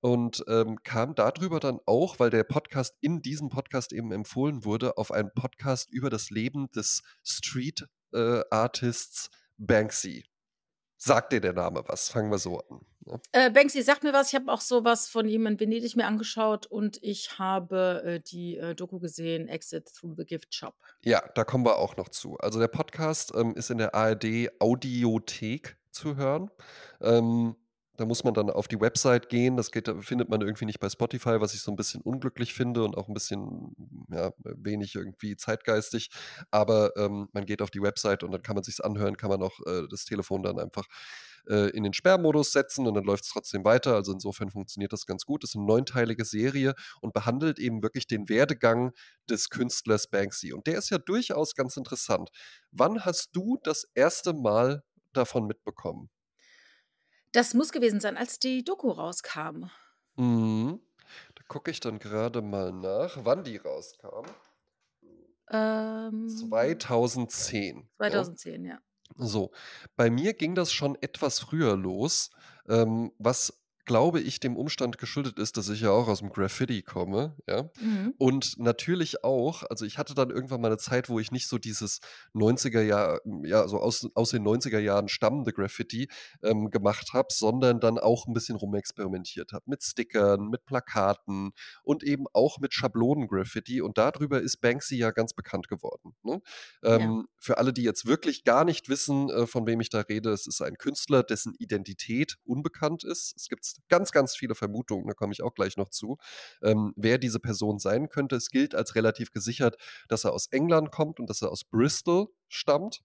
Und ähm, kam darüber dann auch, weil der Podcast in diesem Podcast eben empfohlen wurde, auf einen Podcast über das Leben des Street äh, Artists Banksy. Sagt dir der Name was? Fangen wir so an. Äh, Banksy, sagt mir was. Ich habe auch sowas von ihm in Venedig mir angeschaut und ich habe äh, die äh, Doku gesehen, Exit Through the Gift Shop. Ja, da kommen wir auch noch zu. Also der Podcast ähm, ist in der ARD Audiothek zu hören. Ähm, da muss man dann auf die Website gehen. Das geht, findet man irgendwie nicht bei Spotify, was ich so ein bisschen unglücklich finde und auch ein bisschen ja, wenig irgendwie zeitgeistig. Aber ähm, man geht auf die Website und dann kann man sich's anhören, kann man auch äh, das Telefon dann einfach äh, in den Sperrmodus setzen und dann läuft es trotzdem weiter. Also insofern funktioniert das ganz gut. Das ist eine neunteilige Serie und behandelt eben wirklich den Werdegang des Künstlers Banksy. Und der ist ja durchaus ganz interessant. Wann hast du das erste Mal davon mitbekommen? Das muss gewesen sein, als die Doku rauskam. Mhm. Da gucke ich dann gerade mal nach, wann die rauskam. Ähm, 2010. Ja? 2010, ja. So, bei mir ging das schon etwas früher los, ähm, was glaube ich dem Umstand geschuldet ist, dass ich ja auch aus dem Graffiti komme, ja. Mhm. Und natürlich auch, also ich hatte dann irgendwann mal eine Zeit, wo ich nicht so dieses 90er Jahr, ja, so aus, aus den 90er Jahren stammende Graffiti ähm, gemacht habe, sondern dann auch ein bisschen rumexperimentiert habe mit Stickern, mit Plakaten und eben auch mit Schablonen-Graffiti. Und darüber ist Banksy ja ganz bekannt geworden. Ne? Ja. Ähm, für alle, die jetzt wirklich gar nicht wissen, äh, von wem ich da rede, es ist ein Künstler, dessen Identität unbekannt ist. Es gibt ganz, ganz viele Vermutungen, da komme ich auch gleich noch zu, ähm, wer diese Person sein könnte. Es gilt als relativ gesichert, dass er aus England kommt und dass er aus Bristol stammt.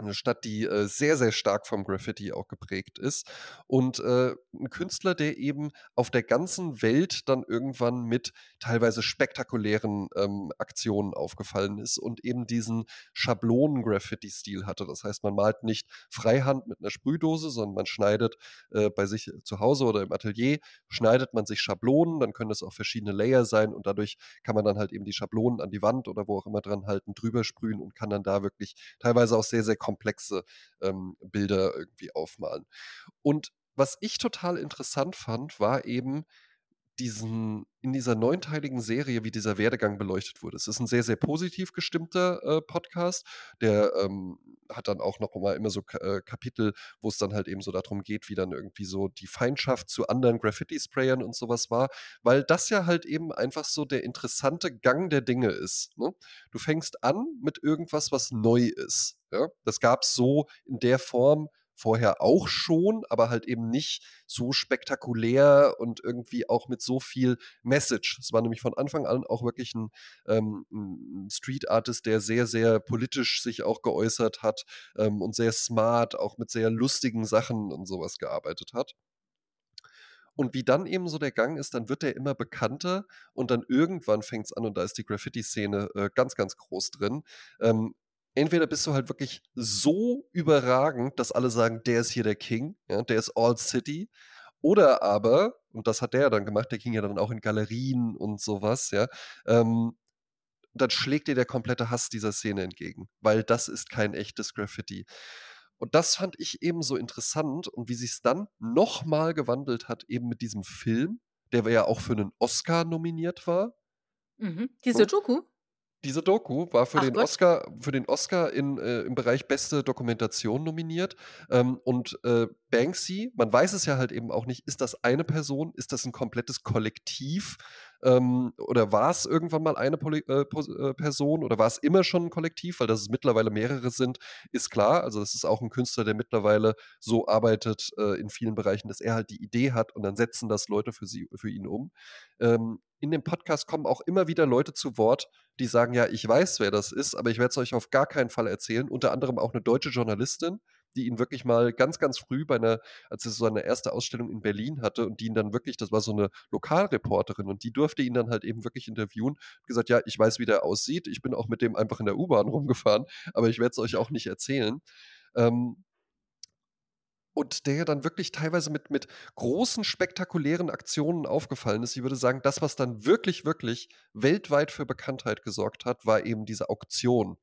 'Ne Stadt, die, äh, sehr, sehr stark vom Graffiti auch geprägt ist und, äh, 'n Künstler, der eben auf der ganzen Welt dann irgendwann mit teilweise spektakulären, ähm, Aktionen aufgefallen ist und eben diesen Schablonen-Graffiti-Stil hatte. Das heißt, man malt nicht freihand mit 'ner Sprühdose, sondern man schneidet, äh, bei sich zu Hause oder im Atelier schneidet man sich Schablonen, dann können das auch verschiedene Layer sein und dadurch kann man dann halt eben die Schablonen an die Wand oder wo auch immer dran halten, drüber sprühen und kann dann da wirklich teilweise auch sehr, sehr komplexe, ähm, Bilder irgendwie aufmalen. Und was ich total interessant fand, war eben diesen in dieser neunteiligen Serie, wie dieser Werdegang beleuchtet wurde. Es ist 'n sehr, sehr positiv gestimmter, äh, Podcast, der, ähm, hat dann auch noch mal immer so äh, Kapitel, wo's dann halt eben so da drum geht, wie dann irgendwie so die Feindschaft zu anderen Graffiti-Sprayern und so was war, weil das ja halt eben einfach so der interessante Gang der Dinge ist, ne? Du fängst an mit irgendwas, was neu ist, ja? Das gab's so in der Form vorher auch schon, aber halt eben nicht so spektakulär und irgendwie auch mit so viel Message. Es war nämlich von Anfang an auch wirklich 'n, ähm 'n Street Artist, der sehr, sehr politisch sich auch geäußert hat, ähm, und sehr smart, auch mit sehr lustigen Sachen und so was gearbeitet hat. Und wie dann eben so der Gang ist, dann wird der immer bekannter und dann irgendwann fängt's an und da ist die Graffiti-Szene, äh, ganz, ganz groß drin. Ähm, entweder bist du halt wirklich so überragend, dass alle sagen: „Der ist hier der King, ja, der ist all City.“ Oder aber, und das hat der ja dann gemacht, der ging ja dann auch in Galerien und so was, ja, ähm, dann schlägt dir der komplette Hass dieser Szene entgegen, weil das ist kein echtes Graffiti. Und das fand ich eben so interessant und wie sich's dann noch mal gewandelt hat, eben mit diesem Film, der ja auch für 'nen Oscar nominiert war. Mhm. Diese Doku? Diese Doku war für Ach den Gott. Oscar für den Oscar in äh, im Bereich Beste Dokumentation nominiert. Ähm, und, äh, Banksy, man weiß es ja halt eben auch nicht, ist das eine Person? Ist das 'n komplettes Kollektiv? Ähm, oder war's irgendwann mal eine Poli äh, äh, Person oder war's immer schon 'n Kollektiv? Weil dass es mittlerweile mehrere sind, ist klar. Also, das ist auch 'n Künstler, der mittlerweile so arbeitet, äh, in vielen Bereichen, dass er halt die Idee hat und dann setzen das Leute für sie für ihn um. Ähm, in dem Podcast kommen auch immer wieder Leute zu Wort, die sagen: „Ja, ich weiß, wer das ist, aber ich werde es euch auf gar keinen Fall erzählen.“ Unter anderem auch 'ne deutsche Journalistin, die ihn wirklich mal ganz, ganz früh bei 'ner als er so seine erste Ausstellung in Berlin hatte und die ihn dann wirklich das war so 'ne Lokalreporterin und die durfte ihn dann halt eben wirklich interviewen, gesagt: „Ja, ich weiß, wie der aussieht. Ich bin auch mit dem einfach in der U-Bahn rumgefahren, aber ich werde es euch auch nicht erzählen.“ Ähm und der dann wirklich teilweise mit mit großen spektakulären Aktionen aufgefallen ist. Ich würde sagen, das, was dann wirklich, wirklich weltweit für Bekanntheit gesorgt hat, war eben diese Auktion.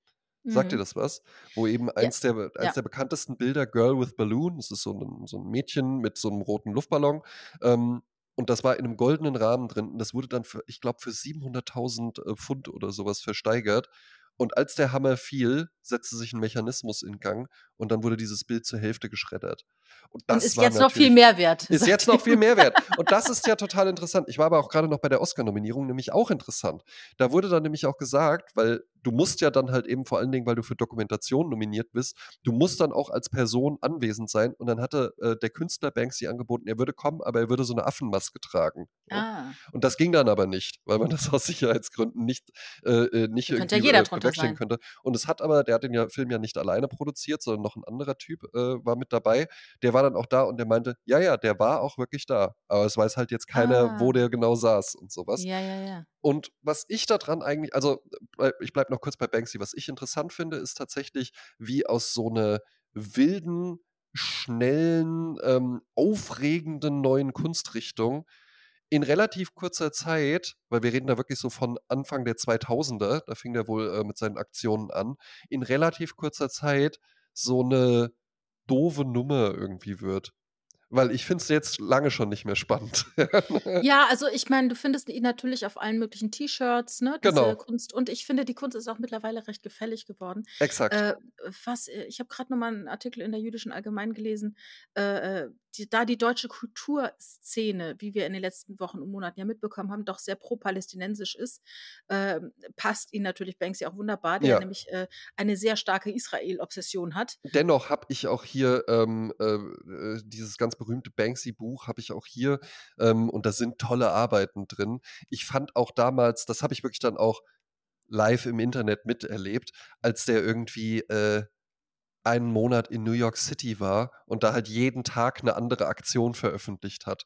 Sagt dir Mhm. das was? Wo eben Ja, eins der eins ja. der bekanntesten Bilder „Girl with Balloon“, das ist so 'nen so 'n Mädchen mit so 'nem roten Luftballon, ähm, und das war in 'nem goldenen Rahmen drin und das wurde dann für ich glaube, für 700.000, äh, Pfund oder so was versteigert. Und als der Hammer fiel, setzte sich 'n Mechanismus in Gang und dann wurde dieses Bild zur Hälfte geschreddert. Und Und das ist war jetzt noch viel mehr wert, ist jetzt noch viel mehr wert. Und das ist ja total interessant. Ich war aber auch grade noch bei der Oscar-Nominierung, nämlich auch interessant. Da wurde dann nämlich auch gesagt weil du musst ja dann halt eben vor allen Dingen, weil du für Dokumentation nominiert bist, du musst dann auch als Person anwesend sein und dann hatte, äh, der Künstler Banksy angeboten, er würde kommen, aber er würde so 'ne Affenmaske tragen, ne? Ah. Und das ging dann aber nicht, weil man das aus Sicherheitsgründen nicht äh, äh, nicht könnte irgendwie, ja jeder äh, könnte. Und es hat aber der hat den ja Film ja nicht alleine produziert, sondern noch 'n anderer Typ, äh, war mit dabei. Der war dann auch da und der meinte: „Ja, ja, der war auch wirklich da, aber es weiß halt jetzt keiner, wo Ah. der genau saß“ und so was. Ja, ja, ja. Und was ich da dran eigentlich also, äh, ich bleibe noch kurz bei Banksy. Was ich interessant finde, ist tatsächlich, wie aus so 'ner wilden, schnellen, ähm, aufregenden neuen Kunstrichtung in relativ kurzer Zeit weil wir reden da wirklich so von Anfang der 2000er, da fing der wohl, äh, mit seinen Aktionen an, in relativ kurzer Zeit so 'ne doofe Nummer irgendwie wird. Weil ich finde es jetzt lange schon nicht mehr spannend. Ja, also, ich meine, du findest ihn natürlich auf allen möglichen T-Shirts, ne, diese Genau. Kunst. Und ich finde, die Kunst ist auch mittlerweile recht gefällig geworden. Exakt. Äh, was äh, ich habe grad noch mal 'n Artikel in der Jüdischen Allgemeinen gelesen, äh, äh, die da die deutsche Kulturszene, wie wir in den letzten Wochen und Monaten ja mitbekommen haben, doch sehr pro-palästinensisch ist, ähm, passt ihm natürlich Banksy auch wunderbar, der Ja. nämlich, äh, eine sehr starke Israel-Obsession hat. Dennoch habe ich auch hier, ähm, äh, äh, dieses ganz berühmte Banksy-Buch habe ich auch hier, ähm, und da sind tolle Arbeiten drin. Ich fand auch damals das habe ich wirklich dann auch live im Internet miterlebt, als der irgendwie, äh einen Monat in New York City war und da halt jeden Tag eine andere Aktion veröffentlicht hat.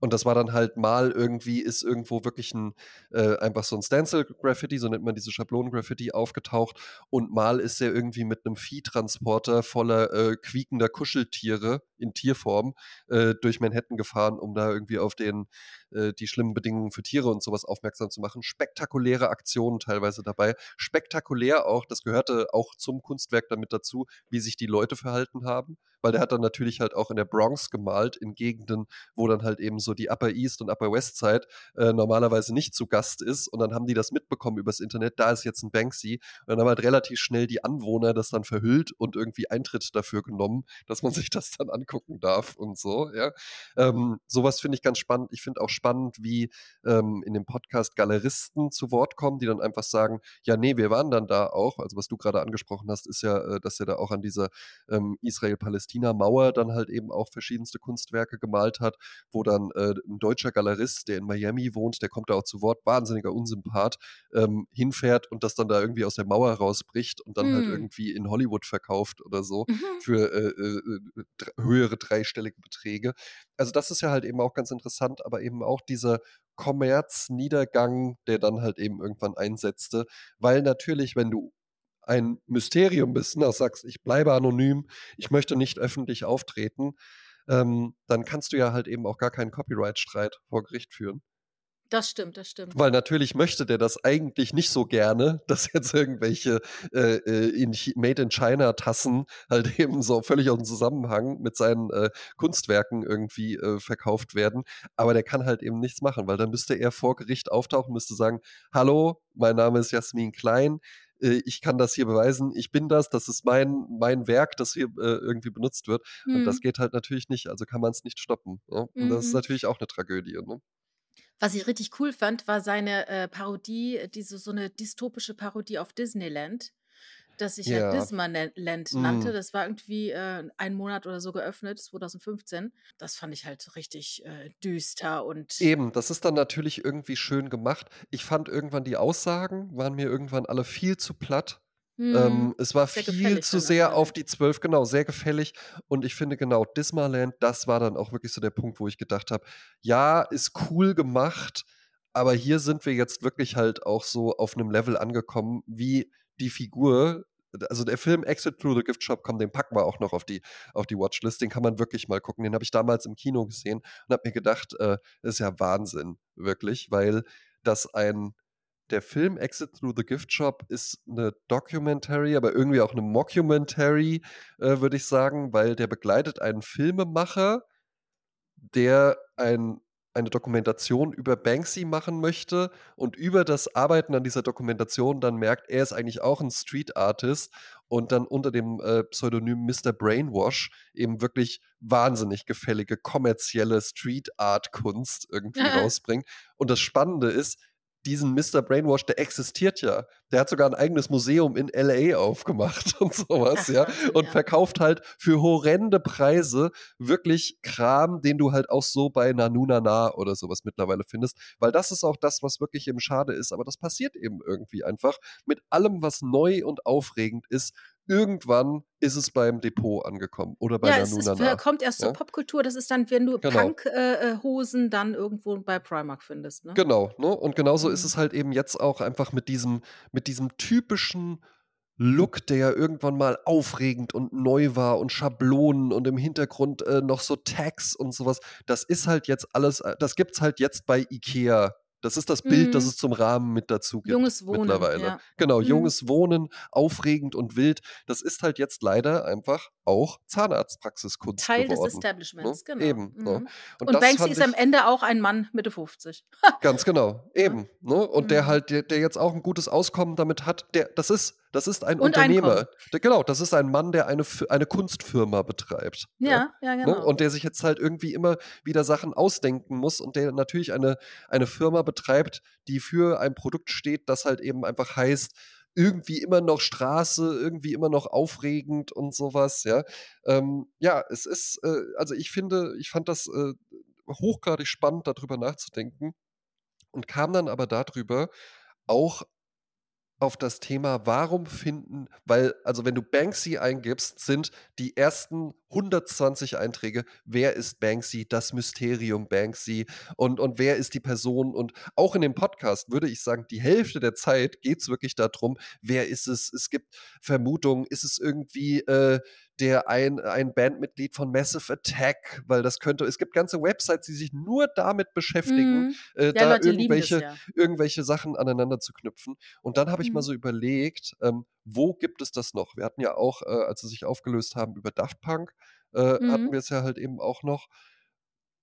Und das war dann halt mal irgendwie ist irgendwo wirklich ein äh, einfach so ein Stencil-Graffiti, so nennt man diese Schablonen-Graffiti, aufgetaucht. Und mal ist er irgendwie mit einem Viehtransporter voller äh, quiekender Kuscheltiere in Tierform äh, durch Manhattan gefahren, um da irgendwie auf den äh, die schlimmen Bedingungen für Tiere und sowas aufmerksam zu machen. Spektakuläre Aktionen teilweise dabei. Spektakulär auch, das gehörte auch zum Kunstwerk damit dazu, wie sich die Leute verhalten haben weil der hat dann natürlich halt auch in der Bronx gemalt, in Gegenden, wo dann halt eben so die Upper East und Upper West Side äh, normalerweise nicht zu Gast ist. Und dann haben die das mitbekommen übers Internet, da ist jetzt ein Banksy. Und dann haben halt relativ schnell die Anwohner das dann verhüllt und irgendwie Eintritt dafür genommen, dass man sich das dann angucken darf und so, ja. Ähm, sowas finde ich ganz spannend. Ich finde auch spannend, wie ähm, in dem Podcast Galeristen zu Wort kommen, die dann einfach sagen, ja, nee, wir waren dann da auch. Also was du gerade angesprochen hast, ist ja, äh, dass er da auch an dieser ähm, Israel-Palästina Palästina Mauer dann halt eben auch verschiedenste Kunstwerke gemalt hat, wo dann äh, ein deutscher Galerist, der in Miami wohnt, der kommt da auch zu Wort, wahnsinniger Unsympath, ähm, hinfährt und das dann da irgendwie aus der Mauer rausbricht und dann halt hm. halt irgendwie in Hollywood verkauft oder so mhm. für äh, äh, höhere dreistellige Beträge. Also das ist ja halt eben auch ganz interessant, aber eben auch dieser Kommerzniedergang, der dann halt eben irgendwann einsetzte, weil natürlich, wenn du ein Mysterium bist, ne, sagst, ich bleibe anonym, ich möchte nicht öffentlich auftreten, ähm, dann kannst du ja halt eben auch gar keinen Copyright-Streit vor Gericht führen. Das stimmt, das stimmt. Weil natürlich möchte der das eigentlich nicht so gerne, dass jetzt irgendwelche äh, äh in Made in China Tassen halt eben so völlig aus dem Zusammenhang mit seinen äh, Kunstwerken irgendwie äh, verkauft werden. Aber der kann halt eben nichts machen, weil dann müsste er vor Gericht auftauchen, müsste sagen, hallo, mein Name ist Jasmin Klein, äh, ich kann das hier beweisen, ich bin das, das ist mein, mein Werk, das hier äh, irgendwie benutzt wird. Mhm. Und das mhm. geht halt natürlich nicht, also kann man es nicht stoppen. Ja? Und mhm. das ist mhm. natürlich auch eine Tragödie. Ne? Was ich richtig cool fand, war seine äh, Parodie, diese so eine dystopische Parodie auf Disneyland das sich ja, ja Dismaland nannte. Mm. Das war irgendwie äh, einen Monat oder so geöffnet, 2015. Das fand ich halt richtig äh, düster und. Eben, das ist dann natürlich irgendwie schön gemacht. Ich fand irgendwann die Aussagen, waren mir irgendwann alle viel zu platt. Ähm, es war sehr viel zu sehr auf die zwölf, genau, sehr gefällig. Und ich finde genau, Dismaland, das war dann auch wirklich so der Punkt, wo ich gedacht habe, ja, ist cool gemacht, aber hier sind wir jetzt wirklich halt auch so auf einem Level angekommen, wie die Figur, also der Film Exit Through the Gift Shop, komm, den packen wir auch noch auf die, auf die Watchlist, den kann man wirklich mal gucken. Den habe ich damals im Kino gesehen und habe mir gedacht, äh, ist ja Wahnsinn, wirklich, weil das ein, der Film Exit Through the Gift Shop ist eine Documentary, aber irgendwie auch eine Mockumentary, äh, würde ich sagen, weil der begleitet einen Filmemacher, der ein eine Dokumentation über Banksy machen möchte und über das Arbeiten an dieser Dokumentation dann merkt, er ist eigentlich auch ein Street Artist und dann unter dem äh, Pseudonym Mr. Brainwash eben wirklich wahnsinnig gefällige kommerzielle Street Art Kunst irgendwie rausbringt. Und das Spannende ist, diesen Mr. Brainwash, der existiert ja. Der hat sogar ein eigenes Museum in LA aufgemacht und sowas, ja. Und ja. verkauft halt für horrende Preise wirklich Kram, den du halt auch so bei Nanunana oder sowas mittlerweile findest. Weil das ist auch das, was wirklich eben schade ist. Aber das passiert eben irgendwie einfach mit allem, was neu und aufregend ist irgendwann ist es beim Depot angekommen oder bei ja, es ist, kommt erst ja? zur Popkultur. Das ist dann, wenn du genau. Punk-Hosen äh, dann irgendwo bei Primark findest. Ne? Genau, ne? und genauso mhm. ist es halt eben jetzt auch einfach mit diesem, mit diesem typischen Look, der irgendwann mal aufregend und neu war und Schablonen und im Hintergrund äh, noch so Tags und sowas. Das ist halt jetzt alles, äh, das gibt's halt jetzt bei Ikea das ist das Bild, das mhm. es zum Rahmen mit dazu gibt Junges Wohnen, mittlerweile. ja. Genau, Mhm. junges Wohnen, aufregend und wild. Das ist halt jetzt leider einfach auch Zahnarztpraxiskunst Teil des geworden. Ne? Establishments, genau. Eben. Ne? Mhm. Und Und Banksy ist am Ende auch ein Mann Mitte 50. Ganz genau, eben. Ne? Und der mhm. halt, der, der jetzt auch ein gutes Auskommen damit hat, der, das ist das ist ein Und Unternehmer. Der, genau, das ist ein Mann, der eine, eine Kunstfirma betreibt. Ja, ja, ne? genau. Und der sich jetzt halt irgendwie immer wieder Sachen ausdenken muss und der natürlich eine, eine Firma betreibt, die für ein Produkt steht, das halt eben einfach heißt, irgendwie immer noch Straße, irgendwie immer noch aufregend und sowas, ja. Ähm, ja, es ist, äh, also ich finde, ich fand das äh, hochgradig spannend, darüber nachzudenken und kam dann aber darüber auch auf das Thema, warum finden weil also, wenn du Banksy eingibst, sind die ersten 120 Einträge: „Wer ist Banksy? Das Mysterium Banksy und und wer ist die Person?“ Und auch in dem Podcast würde ich sagen, die Hälfte der Zeit geht's wirklich da drum: Wer ist es? Es gibt Vermutungen. Ist es irgendwie, äh, der ein ein Bandmitglied von Massive Attack? Weil das könnte es gibt ganze Websites, die sich nur damit beschäftigen, Mhm. äh, da Leute lieben das irgendwelche ja. irgendwelche Sachen aneinander zu knüpfen. Und dann habe ich mal Mhm. so überlegt, ähm, wo gibt es das noch? Wir hatten ja auch, äh, als sie sich aufgelöst haben über Daft Punk, äh, hatten Mhm. wir es ja halt eben auch noch.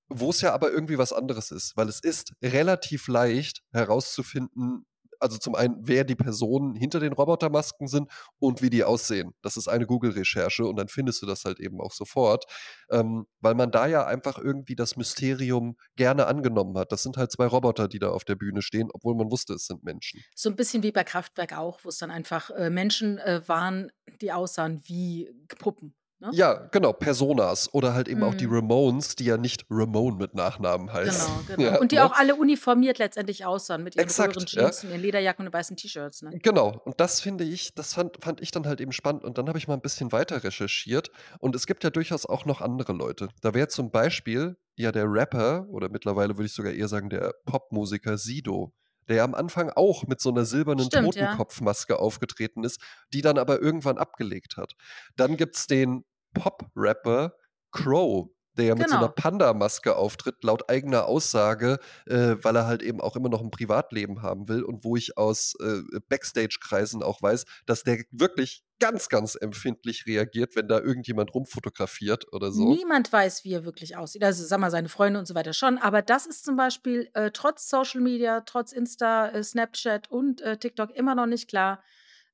Wo's ja aber irgendwie was anderes ist, weil es ist relativ leicht herauszufinden also, zum einen, wer die Personen hinter den Robotermasken sind und wie die aussehen. Das ist eine Google-Recherche und dann findest du das halt eben auch sofort, ähm, weil man da ja einfach irgendwie das Mysterium gerne angenommen hat. Das sind halt 2 Roboter, die da auf der Bühne stehen, obwohl man wusste, es sind Menschen. So 'n bisschen wie bei Kraftwerk auch, wo's dann einfach, äh, Menschen, äh, waren, die aussahen wie Puppen, ne? Ja, genau, Personas oder halt eben auch die Mhm. Ramones, die ja nicht Ramone mit Nachnamen heißen. Genau, genau. Ja, Und die ne? auch alle uniformiert letztendlich aussahen mit ihren Exakt, ja. Jeans und ihren Lederjacken und weißen T-Shirts, ne? Genau. Und das finde ich das fand fand ich dann halt eben spannend. Und dann habe ich mal 'n bisschen weiter recherchiert und es gibt ja durchaus auch noch andere Leute. Da wäre zum Beispiel ja der Rapper oder mittlerweile würde ich sogar eher sagen, der Popmusiker Sido, der ja am Anfang auch mit so 'ner silbernen Stimmt, ja. Totenkopfmaske aufgetreten ist, die dann aber irgendwann abgelegt hat. Dann gibt's den Pop-Rapper Crow, der ja mit so 'ner Genau. Panda-Maske auftritt, laut eigener Aussage, äh, weil er halt eben auch immer noch 'n Privatleben haben will und wo ich aus, äh, Backstage-Kreisen auch weiß, dass der wirklich ganz, ganz empfindlich reagiert, wenn da irgendjemand rumfotografiert oder so. Niemand weiß, wie er wirklich aussieht. Also, sage mal, seine Freunde und so weiter schon, aber das ist zum Beispiel, äh, trotz Social Media, trotz Insta, äh, Snapchat und, äh, TikTok immer noch nicht klar,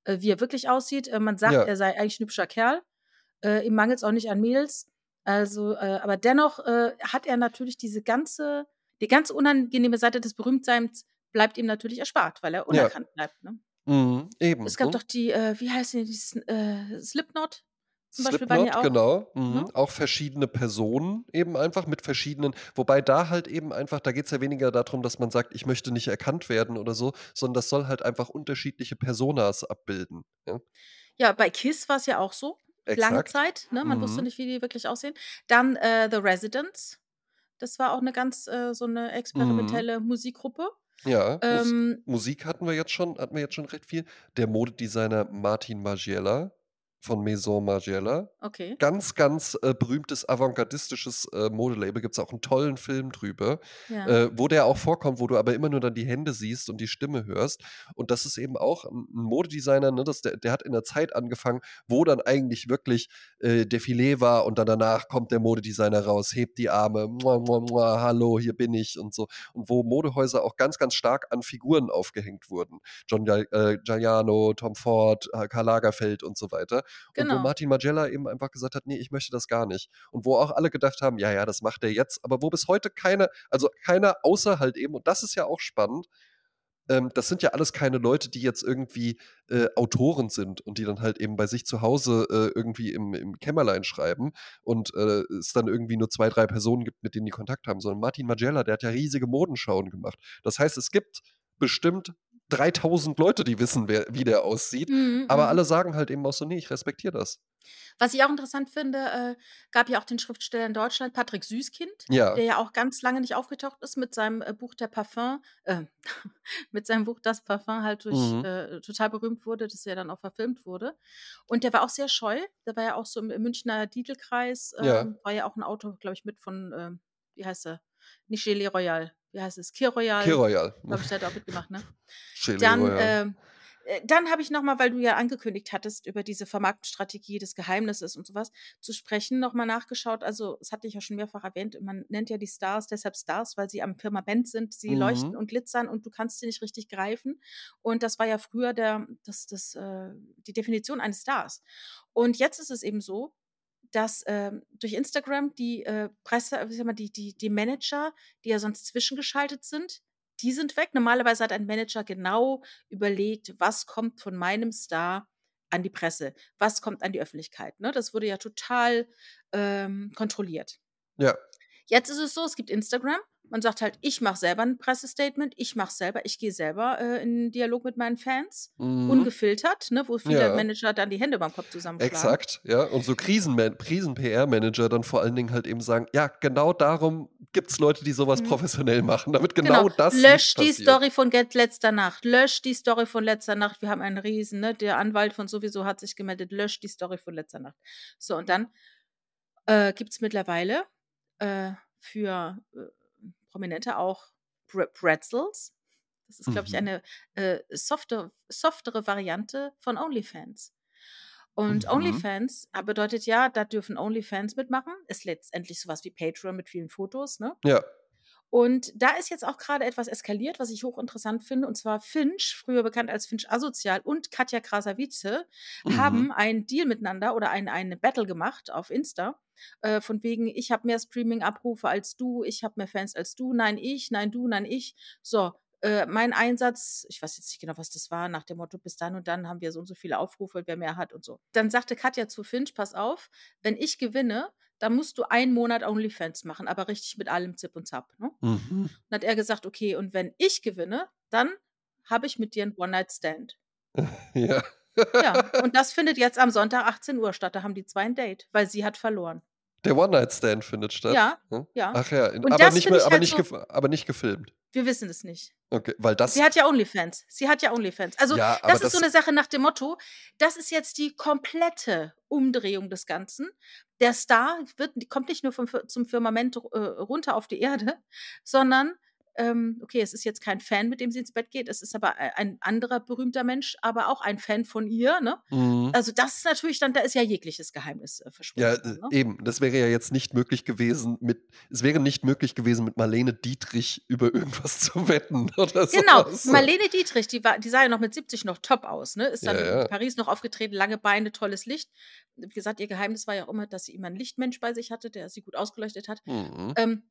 äh, wie er wirklich aussieht. Man sagt, Ja. er sei eigentlich 'n hübscher Kerl. Ihm mangelt's auch nicht an Mädels. Also, äh aber dennoch, äh, hat er natürlich diese ganze die ganz unangenehme Seite des Berühmtseins bleibt ihm natürlich erspart, weil er Ja. unerkannt bleibt, ne? Mhm, eben, Es gab ne? doch die, äh wie heißen die, dieses, äh Slipknot zum Beispiel Slipknot, ja auch genau, mhm. ne? Auch verschiedene Personen eben einfach mit verschiedenen wobei da halt eben einfach da geht's ja weniger da drum, dass man sagt: „Ich möchte nicht erkannt werden“ oder so, sondern das soll halt einfach unterschiedliche Personas abbilden, ja? Ja, bei KISS war's ja auch so, lange Exakt. Zeit, ne? Man wusste Mhm. nicht, wie die wirklich aussehen. Dann, äh, The Residents. Das war auch 'ne ganz äh, so 'ne Mhm. experimentelle Musikgruppe. Ja, Ähm Musik hatten wir jetzt schon hatten wir jetzt schon recht viel. Der Modedesigner Martin Margiela von Maison Margiela. Okay. Ganz, ganz, äh, berühmtes avantgardistisches, äh, Modelabel. Gibt's auch 'n tollen Film drüber, Ja. äh, wo der auch vorkommt, wo du aber immer nur dann die Hände siehst und die Stimme hörst. Und das ist eben auch 'n 'n Modedesigner, ne, das der der hat in 'ner Zeit angefangen, wo dann eigentlich wirklich, äh, Defilé war und dann danach kommt der Modedesigner raus, hebt die Arme: „Hallo, hier bin ich“ und so. Und wo Modehäuser auch ganz, ganz stark an Figuren aufgehängt wurden. John äh, Galliano, Tom Ford, äh, Karl Lagerfeld und so weiter. Und wo Genau. Martin Margiela eben einfach gesagt hat: „Ne, ich möchte das gar nicht.“ Und wo auch alle gedacht haben: „Ja, ja, das macht er jetzt.“ Aber wo bis heute keiner also, keiner außer halt eben und das ist ja auch spannend, ähm, das sind ja alles keine Leute, die jetzt irgendwie, äh, Autoren sind und die dann halt eben bei sich zu Hause, äh, irgendwie im im Kämmerlein schreiben und, äh, es dann irgendwie nur 2, 3 Personen gibt, mit denen die Kontakt haben, sondern Martin Margiela, der hat ja riesige Modenschauen gemacht. Das heißt, es gibt bestimmt 3.000 Leute, die wissen, wer wie der aussieht, Mhm, aber mhm. alle sagen halt eben auch so: „Ne, ich respektiere das.“ Was ich auch interessant finde, äh, gab ja auch den Schriftsteller in Deutschland, Patrick Süskind, Ja. der ja auch ganz lange nicht aufgetaucht ist mit seinem, äh, Buch Der Parfum äh, mit seinem Buch Das Parfum halt durch Mhm. äh, total berühmt wurde, das ja dann auch verfilmt wurde. Und der war auch sehr scheu. Der war ja auch so im im Münchner Diedelkreis, Ja. ähm, war ja auch 'n Autor, glaube ich, mit von, ähm wie heißt er? Nicht Geli Royal. Wie heißt es? Kir Kir Royal. Royal. Glaube ich, der hat auch mitgemacht, ne? Gelee Dann, ähm äh, dann habe ich noch mal, weil du ja angekündigt hattest, über diese Vermarktungsstrategie des Geheimnisses und so was zu sprechen, noch mal nachgeschaut. Also, das hatte ich ja schon mehrfach erwähnt. Man nennt ja die Stars deshalb Stars, weil sie am Firmament sind. Sie leuchten Mhm. und glitzern und du kannst sie nicht richtig greifen. Und das war ja früher der das das, äh die Definition eines Stars. Und jetzt ist es eben so, dass, ähm, durch Instagram die, äh, Presse wie sage mal, die die die Manager, die ja sonst zwischengeschaltet sind, die sind weg. Normalerweise hat ein Manager genau überlegt: „Was kommt von meinem Star an die Presse? Was kommt an die Öffentlichkeit?“ Ne, das wurde ja total, ähm, kontrolliert. Ja. Jetzt ist es so, es gibt Instagram Man sagt halt: „Ich mache selber 'n Pressestatement, ich mache selber ich gehe selber, äh, in Dialog mit meinen Fans.“ Mhm. Ungefiltert, ne, wo viele Ja. Manager dann die Hände überm Kopf zusammenschlagen. Exakt, ja. Und so Krisen-PR-Manager dann vor allen Dingen halt eben sagen: „Ja, genau darum gibt's Leute, die so was Mhm. professionell machen, damit Genau. genau das „Lösch die passiert.“ Story von get letzter Nacht. Lösch die Story von letzter Nacht. Wir haben einen Riesen, ne? Der Anwalt von sowieso hat sich gemeldet. Lösch die Story von letzter Nacht.“ So, und dann, äh, gibt's mittlerweile, äh, für, äh, Prominente auch Pre Pretzels. Das ist, glaube ich, Mhm. eine, äh, softe softere Variante von OnlyFans. Und Mhm. OnlyFans, ah, bedeutet ja, da dürfen OnlyFans mitmachen. Ist letztendlich so was wie Patreon mit vielen Fotos, ne? Ja. Und da ist jetzt auch grade etwas eskaliert, was ich hochinteressant finde, und zwar Finch, früher bekannt als Finch Asozial und Katja Krasavice Mhm. haben einen Deal miteinander oder ein eine Battle gemacht auf Insta, äh, von wegen: „Ich habe mehr Streaming-Abrufe als du, ich habe mehr Fans als du, nein ich, nein du, nein ich. So, äh, mein Einsatz“ ich weiß jetzt nicht genau, was das war, nach dem Motto: „Bis dann und dann haben wir so und so viele Aufrufe, wer mehr hat“ und so. Dann sagte Katja zu Finch: „Pass auf, wenn ich gewinne, dann musst du einen Monat OnlyFans machen, aber richtig mit allem Zip und Zap“, ne? Mhm. Dann hat er gesagt: „Okay, und wenn ich gewinne, dann habe ich mit dir 'n One-Night-Stand.“ Ja. Ja, und das findet jetzt am Sonntag 18:00 statt. Da haben die 2 'n Date, weil sie hat verloren. Der One-Night-Stand findet statt? Ja, Hm. ja. Ach ja, in Und aber nicht mehr aber halt nicht so aber nicht gefilmt? Wir wissen es nicht. Okay, weil Sie das hat ja OnlyFans. Sie hat ja OnlyFans. Also, Ja, das ist so das 'ne Sache nach dem Motto, das ist jetzt die komplette Umdrehung des Ganzen. Der Star wird kommt nicht nur vom zum Firmament, äh, runter auf die Erde, sondern, ähm okay, es ist jetzt kein Fan, mit dem sie ins Bett geht, es ist aber ei ein anderer berühmter Mensch, aber auch ein Fan von ihr, ne? Mhm. Also, das ist natürlich dann da ist ja jegliches Geheimnis, äh, Ja, verschwunden äh, dann, ne? eben. Das wäre ja jetzt nicht möglich gewesen mit es wäre nicht möglich gewesen, mit Marlene Dietrich über irgendwas zu wetten oder so Genau, was, ja. Marlene Dietrich, die war die sah ja noch mit 70 noch top aus, ne? Ist Ja, dann in ja. Paris noch aufgetreten, lange Beine, tolles Licht. Wie gesagt, ihr Geheimnis war ja auch immer, dass sie immer 'n Lichtmensch bei sich hatte, der sie gut ausgeleuchtet hat. Mhm. Ähm,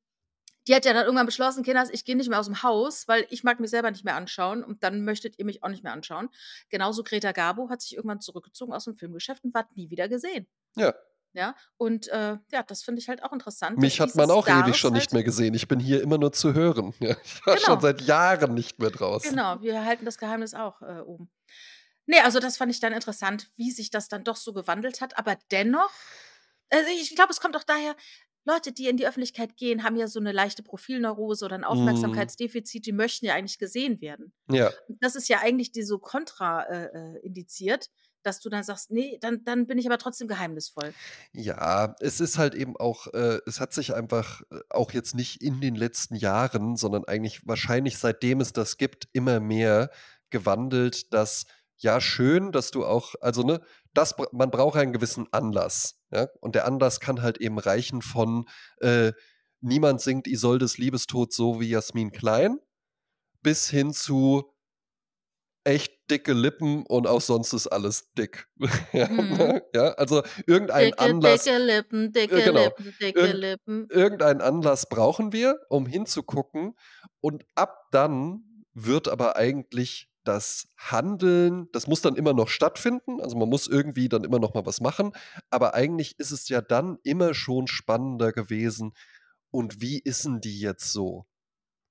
die hat ja dann irgendwann beschlossen: „Kinders, ich gehe nicht mehr aus'm Haus, weil ich mag mich selber nicht mehr anschauen und dann möchtet ihr mich auch nicht mehr anschauen.“ Genauso Greta Garbo hat sich irgendwann zurückgezogen aus'm Filmgeschäft und ward nie wieder gesehen. Ja. Ja, und, äh, ja, das finde ich halt auch interessant, Mich hat man auch ewig Stars schon nicht halt mehr gesehen. Ich bin hier immer nur zu hören. Ja, ich war schon Genau. seit Jahren nicht mehr draußen. Genau, wir halten das Geheimnis auch, äh, oben. Ne, also, das fand ich dann interessant, wie sich das dann doch so gewandelt hat, aber dennoch also, ich glaube, es kommt auch daher Leute, die in die Öffentlichkeit gehen, haben ja so 'ne leichte Profilneurose oder 'n Mhm. Aufmerksamkeitsdefizit, die möchten ja eigentlich gesehen werden. Ja. Das ist ja eigentlich die so kontra äh, äh, indiziert, dass du dann sagst: „Ne, dann dann bin ich aber trotzdem geheimnisvoll.“ Ja, es ist halt eben auch äh, es hat sich einfach, äh, auch jetzt nicht in den letzten Jahren, sondern eigentlich wahrscheinlich seitdem es das gibt, immer mehr gewandelt, dass ja, schön, dass du auch also, ne, das man braucht einen gewissen Anlass, ja? Und der Anlass kann halt eben reichen von, äh, niemand singt Isoldes Liebestod so wie Jasmin Klein, bis hin zu echt dicke Lippen und auch sonst ist alles dick. Ja, Mhm. ne? Ja, also, irgendein Dicke, Anlass dicke Lippen, äh, dicke genau. Lippen, dicke Irgend Lippen. irgendeinen Anlass brauchen wir, um hinzugucken und ab dann wird aber eigentlich das Handeln das muss dann immer noch stattfinden, also, man muss irgendwie dann immer noch mal was machen, aber eigentlich ist es ja dann immer schon spannender gewesen: „Und wie ist 'n die jetzt so?“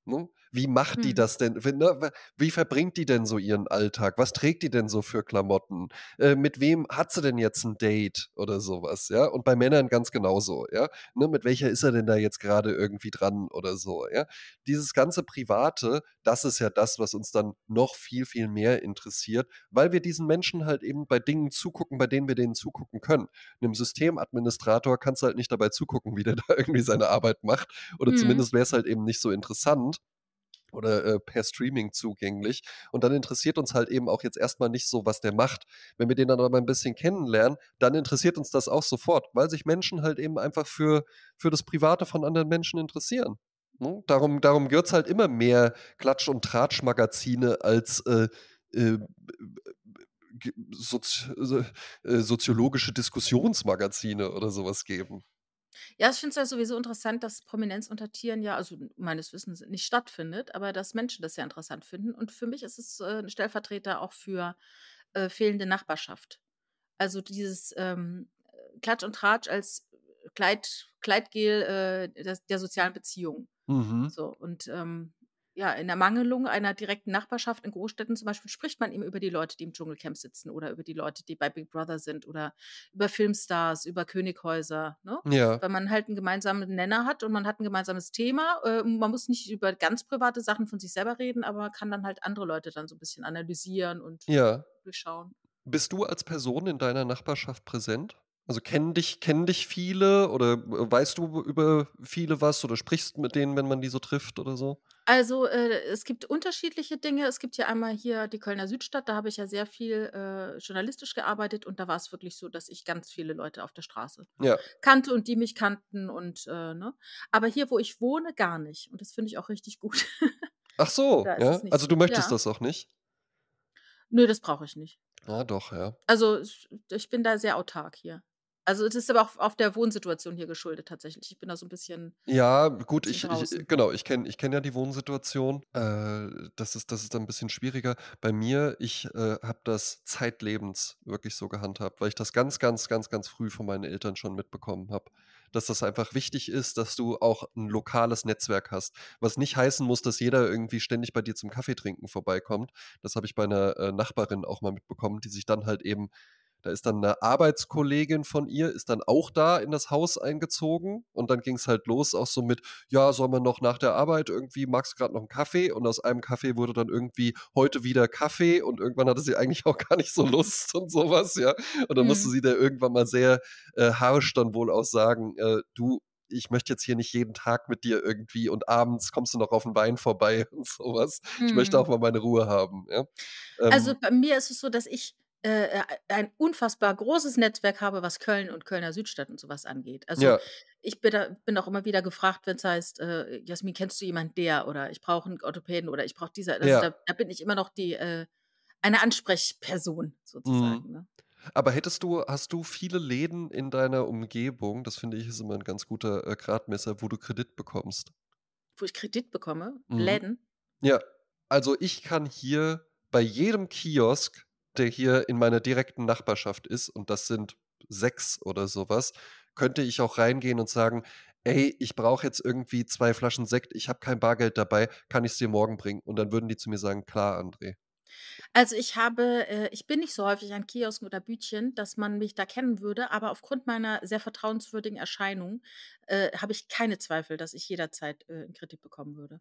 Ne? Wie macht die Mhm. das denn? Ne, wie verbringt die denn so ihren Alltag? Was trägt die denn so für Klamotten? Äh, mit wem hat sie denn jetzt 'n Date oder so was, ja? Und bei Männern ganz genauso, ja? Ne, mit welcher ist er denn da jetzt grade irgendwie dran oder so, ja? Dieses ganze Private, das ist ja das, was uns dann noch viel, viel mehr interessiert, weil wir diesen Menschen halt eben bei Dingen zugucken, bei denen wir denen zugucken können. 'Nem Systemadministrator kannst du halt nicht dabei zugucken, wie der da irgendwie seine Arbeit macht oder Mhm. zumindest wär's halt eben nicht so interessant oder, äh, per Streaming zugänglich. Und dann interessiert uns halt eben auch jetzt erst mal nicht so, was der macht. Wenn wir den dann aber 'n bisschen kennenlernen, dann interessiert uns das auch sofort, weil sich Menschen halt eben einfach für für das Private von anderen Menschen interessieren, ne? Darum darum wird's halt immer mehr Klatsch und Tratsch-Magazine als, äh, äh, b b b g soz äh, soziologische Diskussionsmagazine oder so was geben. Ja, ich finde es ja sowieso interessant, dass Prominenzuntertieren ja also, meines Wissens nicht stattfindet, aber dass Menschen das sehr interessant finden. Und für mich ist es, äh, 'n Stellvertreter auch für, äh, fehlende Nachbarschaft. Also, dieses, ähm, äh, Klatsch und Tratsch als Gleit Gleitgel, äh, des der sozialen Beziehung. Mhm. So und, ähm, ja, in Ermangelung einer direkten Nachbarschaft in Großstädten zum Beispiel spricht man eben über die Leute, die im Dschungelcamp sitzen oder über die Leute, die bei Big Brother sind oder über Filmstars, über Könighäuser, ne? Ja. Weil man halt 'n gemeinsamen Nenner hat und man hat 'n gemeinsames Thema. Äh, man muss nicht über ganz private Sachen von sich selber reden, aber man kann dann halt andere Leute dann so 'n bisschen analysieren und Ja. durchschauen. Bist du als Person in deiner Nachbarschaft präsent? Also, kennen dich kennen dich viele oder, äh, weißt du über viele was oder sprichst mit denen, wenn man die so trifft oder so? Also, äh, es gibt unterschiedliche Dinge. Es gibt ja einmal hier die Kölner Südstadt, da habe ich ja sehr viel, äh, journalistisch gearbeitet und da war's wirklich so, dass ich ganz viele Leute auf der Straße Ja. kannte und die mich kannten und, äh, ne? Aber hier, wo ich wohne, gar nicht und das finde ich auch richtig gut. Ach so, ja? es Also, du möchtest Ja. das auch nicht? Nö, das brauche ich nicht. Ah, doch, ja. Also, es ich bin da sehr autark hier. Also, es ist aber auch auf der Wohnsituation hier geschuldet tatsächlich. Ich bin da so 'n bisschen Ja, gut, bisschen ich ich genau, ich kenne ich kenne ja die Wohnsituation. Äh, das ist das ist dann 'n bisschen schwieriger. Bei mir ich, äh, habe das zeitlebens wirklich so gehandhabt, weil ich das ganz, ganz, ganz, ganz früh von meinen Eltern schon mitbekommen habe, dass das einfach wichtig ist, dass du auch 'n lokales Netzwerk hast. Was nicht heißen muss, dass jeder irgendwie ständig bei dir zum Kaffeetrinken vorbeikommt. Das habe ich bei 'ner, äh, Nachbarin auch mal mitbekommen, die sich dann halt eben da ist dann 'ne Arbeitskollegin von ihr ist dann auch da in das Haus eingezogen und dann ging's halt los auch so mit: „Ja, sollen wir noch nach der Arbeit irgendwie magst du grad noch 'n Kaffee?“ Und aus einem Kaffee wurde dann irgendwie: „Heute wieder Kaffee“ und irgendwann hatte sie eigentlich auch gar nicht so Lust und so was, ja? Und dann musste Mhm. sie da irgendwann mal sehr, äh, harsch dann wohl auch sagen: „Äh, du, ich möchte jetzt hier nicht jeden Tag mit dir irgendwie und abends kommst du noch auf 'n Wein vorbei“ und so was. Ich möchte auch Mhm. mal meine Ruhe haben, ja? Also, Ähm bei mir ist es so, dass ich, äh, äh, ein unfassbar großes Netzwerk habe, was Köln und Kölner Südstadt und so was angeht. Also, Ja. ich bin da bin auch immer wieder gefragt, wenn's heißt, äh: „Jasmin, kennst du jemand der?“ Oder „Ich brauche 'n Orthopäden“ oder „Ich brauche diese“ also, Ja. da da bin ich immer noch die, äh eine Ansprechperson Mhm. sozusagen, ne? Aber hättest du hast du viele Läden in deiner Umgebung das finde ich, ist immer 'n ganz guter, äh, Gradmesser, wo du Kredit bekommst? Wo ich Kredit bekomme? Mhm. Läden? Ja. Also, ich kann hier bei jedem Kiosk, der hier in meiner direkten Nachbarschaft ist und das sind 6 oder so was, könnte ich auch reingehen und sagen: „Ey, ich brauche jetzt irgendwie 2 Flaschen Sekt. Ich habe kein Bargeld dabei. Kann ich's dir morgen bringen?“ Und dann würden die zu mir sagen: „Klar, André.“ Also, ich habe äh, ich bin nicht so häufig an Kiosken oder Bütchen, dass man mich da kennen würde, aber aufgrund meiner sehr vertrauenswürdigen Erscheinung, äh, habe ich keine Zweifel, dass ich jederzeit, äh, Kredit bekommen würde.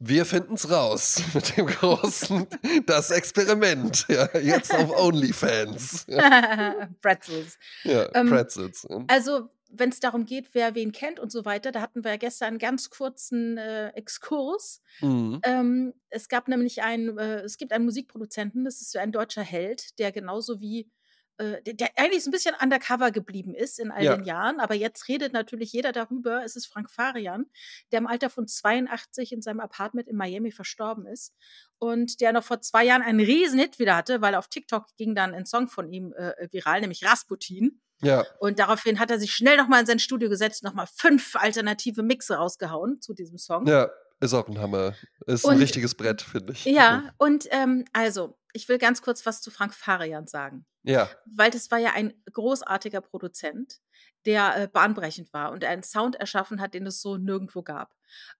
Wir finden's raus mit dem großen das Experiment, ja, jetzt auf OnlyFans, ja. Pretzels. Ja, Ähm, Pretzels, also, wenn's darum geht, wer wen kennt und so weiter, da hatten wir ja gestern 'n ganz kurzen, äh, Exkurs. Mhm. Ähm, es gab nämlich einen äh, es gibt einen Musikproduzenten, das ist so ein deutscher Held, der genauso wie äh, der eigentlich so 'n bisschen undercover geblieben ist in all Ja. den Jahren, aber jetzt redet natürlich jeder darüber. Es ist Frank Farian, der im Alter von 82 in seinem Apartment in Miami verstorben ist und der noch vor 2 Jahren einen Riesenhit wieder hatte, weil auf TikTok ging dann 'n Song von ihm, äh, viral, nämlich „Rasputin“. Ja. Und daraufhin hat er sich schnell noch mal in sein Studio gesetzt, noch mal 5 alternative Mixe rausgehauen zu diesem Song. Ja, ist auch 'n Hammer. Ist Und richtiges Brett, finde ich. ja, und, ähm, also, ich will ganz kurz was zu Frank Farian sagen, Ja. weil das war ja ein großartiger Produzent, der, äh, bahnbrechend war und einen Sound erschaffen hat, den es so nirgendwo gab.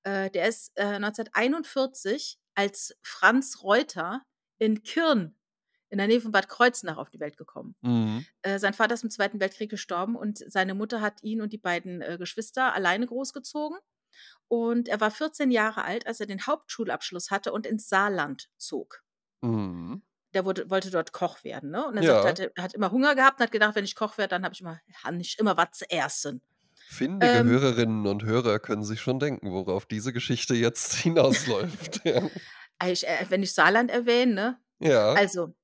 Äh, der ist, äh, 1941 als Franz Reuter in Kirn in der Nähe von Bad Kreuznach auf die Welt gekommen. Mhm. Äh, sein Vater ist im Zweiten Weltkrieg gestorben und seine Mutter hat ihn und die beiden, äh, Geschwister alleine großgezogen und er war 14 Jahre alt, als er den Hauptschulabschluss hatte und ins Saarland zog. Mhm. Der wurde wollte dort Koch werden, ne? Und er sagt, er Ja. hatte er hat immer Hunger gehabt und hat gedacht: „Wenn ich Koch werde, dann habe ich immer ich immer was zu essen.“ Findige Ähm Hörerinnen und Hörer können sich schon denken, worauf diese Geschichte jetzt hinausläuft, ja. Ah, ich äh, wenn ich Saarland erwähne, ne? Ja. Also,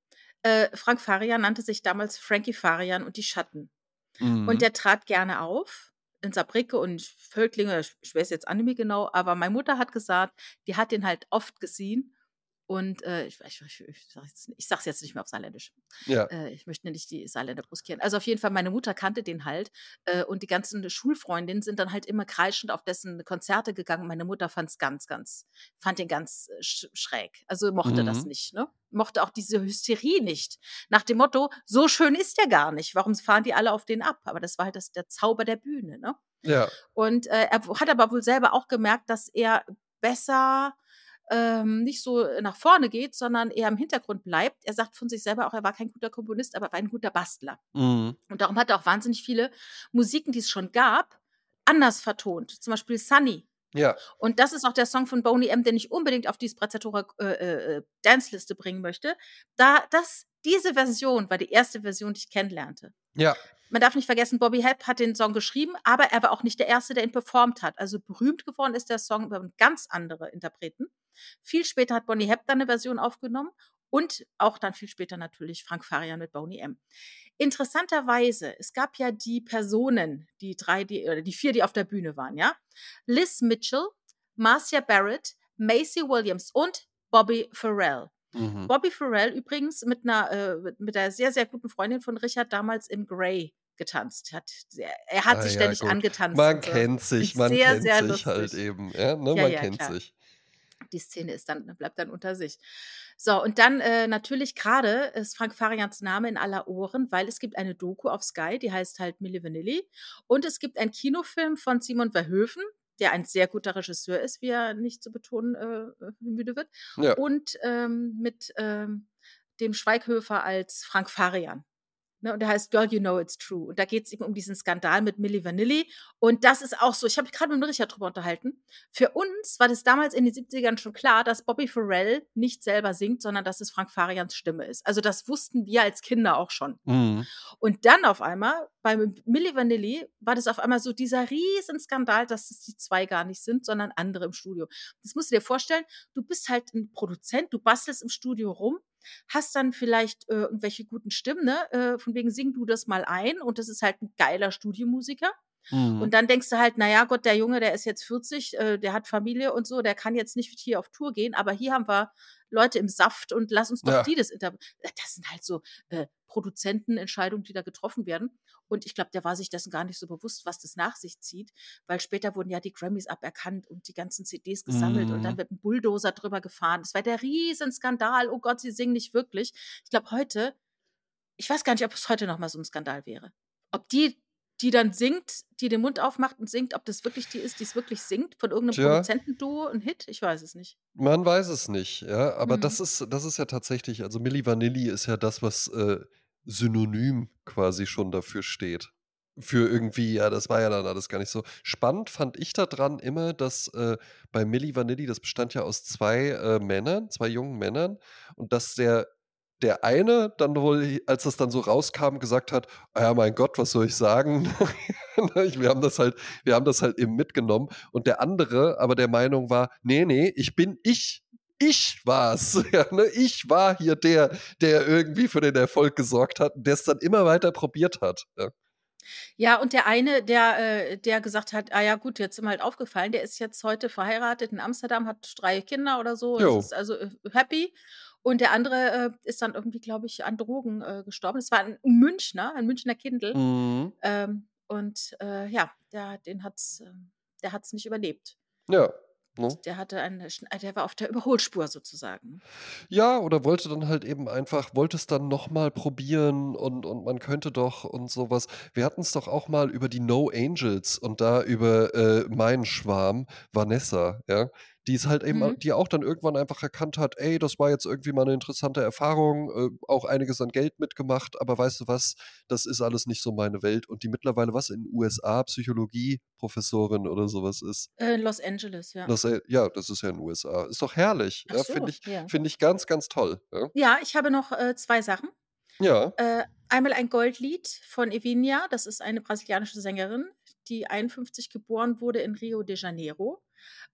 äh, Frank Farian nannte sich damals Frankie Farian und die Schatten. Und Mhm. der trat gerne auf in Saarbrücke und Völklinge, ich weiß jetzt auch nicht mehr genau, aber meine Mutter hat gesagt, die hat den halt oft gesehen und, äh, ich ich ich ich sage es jetzt nicht mehr auf Saarländisch. Ja. Äh, ich möchte nicht die Saarländer brüskieren. Also, auf jeden Fall, meine Mutter kannte den halt, äh, und die ganzen Schulfreundinnen sind dann halt immer kreischend auf dessen Konzerte gegangen. Meine Mutter fand's ganz, ganz fand den ganz, äh, sch schräg. Also, mochte das Mhm. nicht, ne? Mochte auch diese Hysterie nicht. Nach dem Motto: „So schön ist der gar nicht. Warum fahren die alle auf den ab?“ Aber das war halt das der Zauber der Bühne, ne? Ja. Und, äh, er hat aber wohl selber auch gemerkt, dass er besser, ähm, nicht so nach vorne geht, sondern eher im Hintergrund bleibt. Er sagt von sich selber auch, er war kein guter Komponist, aber war ein guter Bastler. Mhm. Und darum hat er auch wahnsinnig viele Musiken, die es schon gab, anders vertont. Zum Beispiel Sunny. Ja. Und das ist auch der Song von Boney M., den ich unbedingt auf die Sprezzatura äh, äh, äh, Dance-Liste bringen möchte. Da das diese Version war die erste Version, die ich kennenlernte. Ja. Man darf nicht vergessen, Bobby Hebb hat den Song geschrieben, aber er war auch nicht der Erste, der ihn performt hat. Also berühmt geworden ist der Song über ganz andere Interpreten. Viel später hat Bonnie Hebb dann eine Version aufgenommen und auch dann viel später natürlich Frank Farian mit Boney M. Interessanterweise, es gab ja die Personen, die drei, die, oder die vier, die auf der Bühne waren, ja? Liz Mitchell, Marcia Barrett, Macy Williams und Bobby Farrell. Mhm. Bobby Farrell übrigens mit einer, äh, mit- mit einer sehr, sehr guten Freundin von Richard damals im Grey getanzt. Hat, sehr- er hat Ah, sich ja, ständig gut. angetanzt. Man so. kennt sich, man sehr, kennt sehr sich halt eben. Ja, ne? Ja, man ja, kennt klar. sich. Die Szene ist dann, bleibt dann unter sich. So, und dann äh, natürlich gerade ist Frank Farians Name in aller Ohren, weil es gibt eine Doku auf Sky, die heißt halt Milli Vanilli. Und es gibt einen Kinofilm von Simon Verhoeven, der ein sehr guter Regisseur ist, wie er nicht zu betonen äh, müde wird. Und ähm, mit ähm, dem Schweighöfer als Frank Farian. Ne, und der heißt Girl, You Know It's True. Und da geht es eben um diesen Skandal mit Milli Vanilli. Und das ist auch so, ich habe mich gerade mit Richard drüber unterhalten. Für uns war das damals in den 70ern schon klar, dass Bobby Farrell nicht selber singt, sondern dass es Frank Farians Stimme ist. Also das wussten wir als Kinder auch schon. Mhm. Und dann auf einmal, bei Milli Vanilli, war das auf einmal so dieser riesen Skandal, dass es die zwei gar nicht sind, sondern andere im Studio. Das musst du dir vorstellen, du bist halt ein Produzent, du bastelst im Studio rum, hast dann vielleicht äh, irgendwelche guten Stimmen, ne? äh, von wegen sing du das mal ein und das ist halt ein geiler Studiomusiker. Mhm. Und dann denkst du halt, naja, Gott, der Junge, der ist jetzt 40, äh, der hat Familie und so, der kann jetzt nicht hier auf Tour gehen, aber hier haben wir Leute im Saft und lass uns doch Ja. die das inter Das sind halt so äh, Produzentenentscheidungen, die da getroffen werden. Und ich glaube, der war sich dessen gar nicht so bewusst, was das nach sich zieht, weil später wurden ja die Grammys aberkannt und die ganzen CDs gesammelt und dann Mhm. wird ein Bulldozer drüber gefahren. Das war der Riesenskandal. Oh Gott, sie singen nicht wirklich. Ich glaube, heute, ich weiß gar nicht, ob es heute noch mal so ein Skandal wäre. Ob die, die dann singt, die den Mund aufmacht und singt, ob das wirklich die ist, die es wirklich singt, von irgendeinem Tja. Produzentenduo, ein Hit? Ich weiß es nicht. Man weiß es nicht, ja, aber Mhm. das ist das ist ja tatsächlich also Milli Vanilli ist ja das, was, äh, synonym quasi schon dafür steht. Für irgendwie ja, das war ja dann alles gar nicht so. Spannend fand ich da dran immer, dass, äh, bei Milli Vanilli das bestand ja aus 2, äh, Männern, 2 jungen Männern und dass der der eine dann wohl, als das dann so rauskam, gesagt hat: „Ah ja, mein Gott, was soll ich sagen?“ Ne, ich wir haben das halt wir haben das halt eben mitgenommen und der andere aber der Meinung war: „Ne, ne, ich bin ich. Ich war's.“ Ja, ne? Ich war hier der, der irgendwie für den Erfolg gesorgt hat und der's dann immer weiter probiert hat, ja. Ja, und der eine, der, äh, der gesagt hat: „Ah ja, gut, jetzt ist ihm halt aufgefallen, der ist jetzt heute verheiratet in Amsterdam, hat 3 Kinder oder so ist also, äh, happy.“ Und der andere, äh, ist dann irgendwie, glaube ich, an Drogen, äh, gestorben. Es war 'n Münchner, ein Münchner Kindl. Mhm. Ähm, und, äh, ja, der den hat's ähm, der hat's nicht überlebt. Ja, ne? Der hatte eine schn der war auf der Überholspur sozusagen. Ja, oder wollte dann halt eben einfach wollte es dann noch mal probieren und und man könnte doch und so was. Wir hatten's doch auch mal über die No Angels und da über, äh, meinen Schwarm, Vanessa, ja, die es halt eben Mhm. die auch dann irgendwann einfach erkannt hat: „Ey, das war jetzt irgendwie mal 'ne interessante Erfahrung, äh, auch einiges an Geld mitgemacht, aber weißt du was, das ist alles nicht so meine Welt.“ Und die mittlerweile was in USA Psychologieprofessorin oder so was ist. Äh, Los Angeles, ja. An ja, das ist ja in USA. Ist doch herrlich, Ach ja, so, finde ich ja. finde ich ganz, ganz toll, ja. Ja, ich habe noch, äh, 2 Sachen. Ja. Äh, einmal ein Goldlied von Evinha, das ist eine brasilianische Sängerin, die 51 geboren wurde in Rio de Janeiro.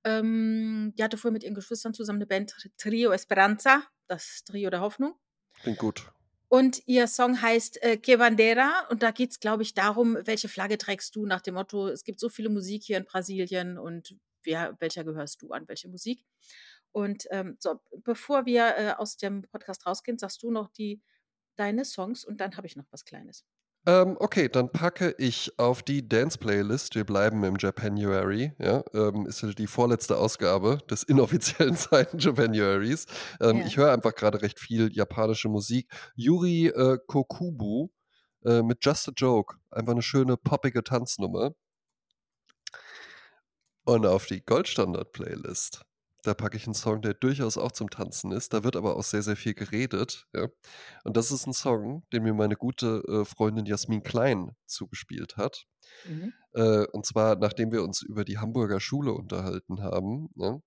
Ähm, die hatte vorher mit ihren Geschwistern zusammen 'ne Band Tr Trio Esperanza, das Trio der Hoffnung. Klingt gut. Und ihr Song heißt, äh, Que Bandeira und da geht's, glaube ich, darum, welche Flagge trägst du nach dem Motto: „Es gibt so viele Musik hier in Brasilien und wer welcher gehörst du an, welche Musik?“ Und, ähm, so, bevor wir, äh, aus dem Podcast rausgehen, sagst du noch die deine Songs und dann habe ich noch was Kleines. Ähm, okay, dann packe ich auf die Dance-Playlist wir bleiben im Japanuary, ja, ähm, ist die vorletzte Ausgabe des inoffiziellen Seiten Japanuaries. Ähm, Ja. ich höre einfach grade recht viel japanische Musik. Yuri, äh, Kokubu, äh, mit „Just a Joke“, einfach 'ne schöne poppige Tanznummer. Und auf die Goldstandard-Playlist, da packe ich einen Song, der durchaus auch zum Tanzen ist. Da wird aber auch sehr, sehr viel geredet, ja. Und das ist ein Song, den mir meine gute, äh, Freundin Jasmin Klein zugespielt hat. Mhm. Äh, und zwar, nachdem wir uns über die Hamburger Schule unterhalten haben, ne?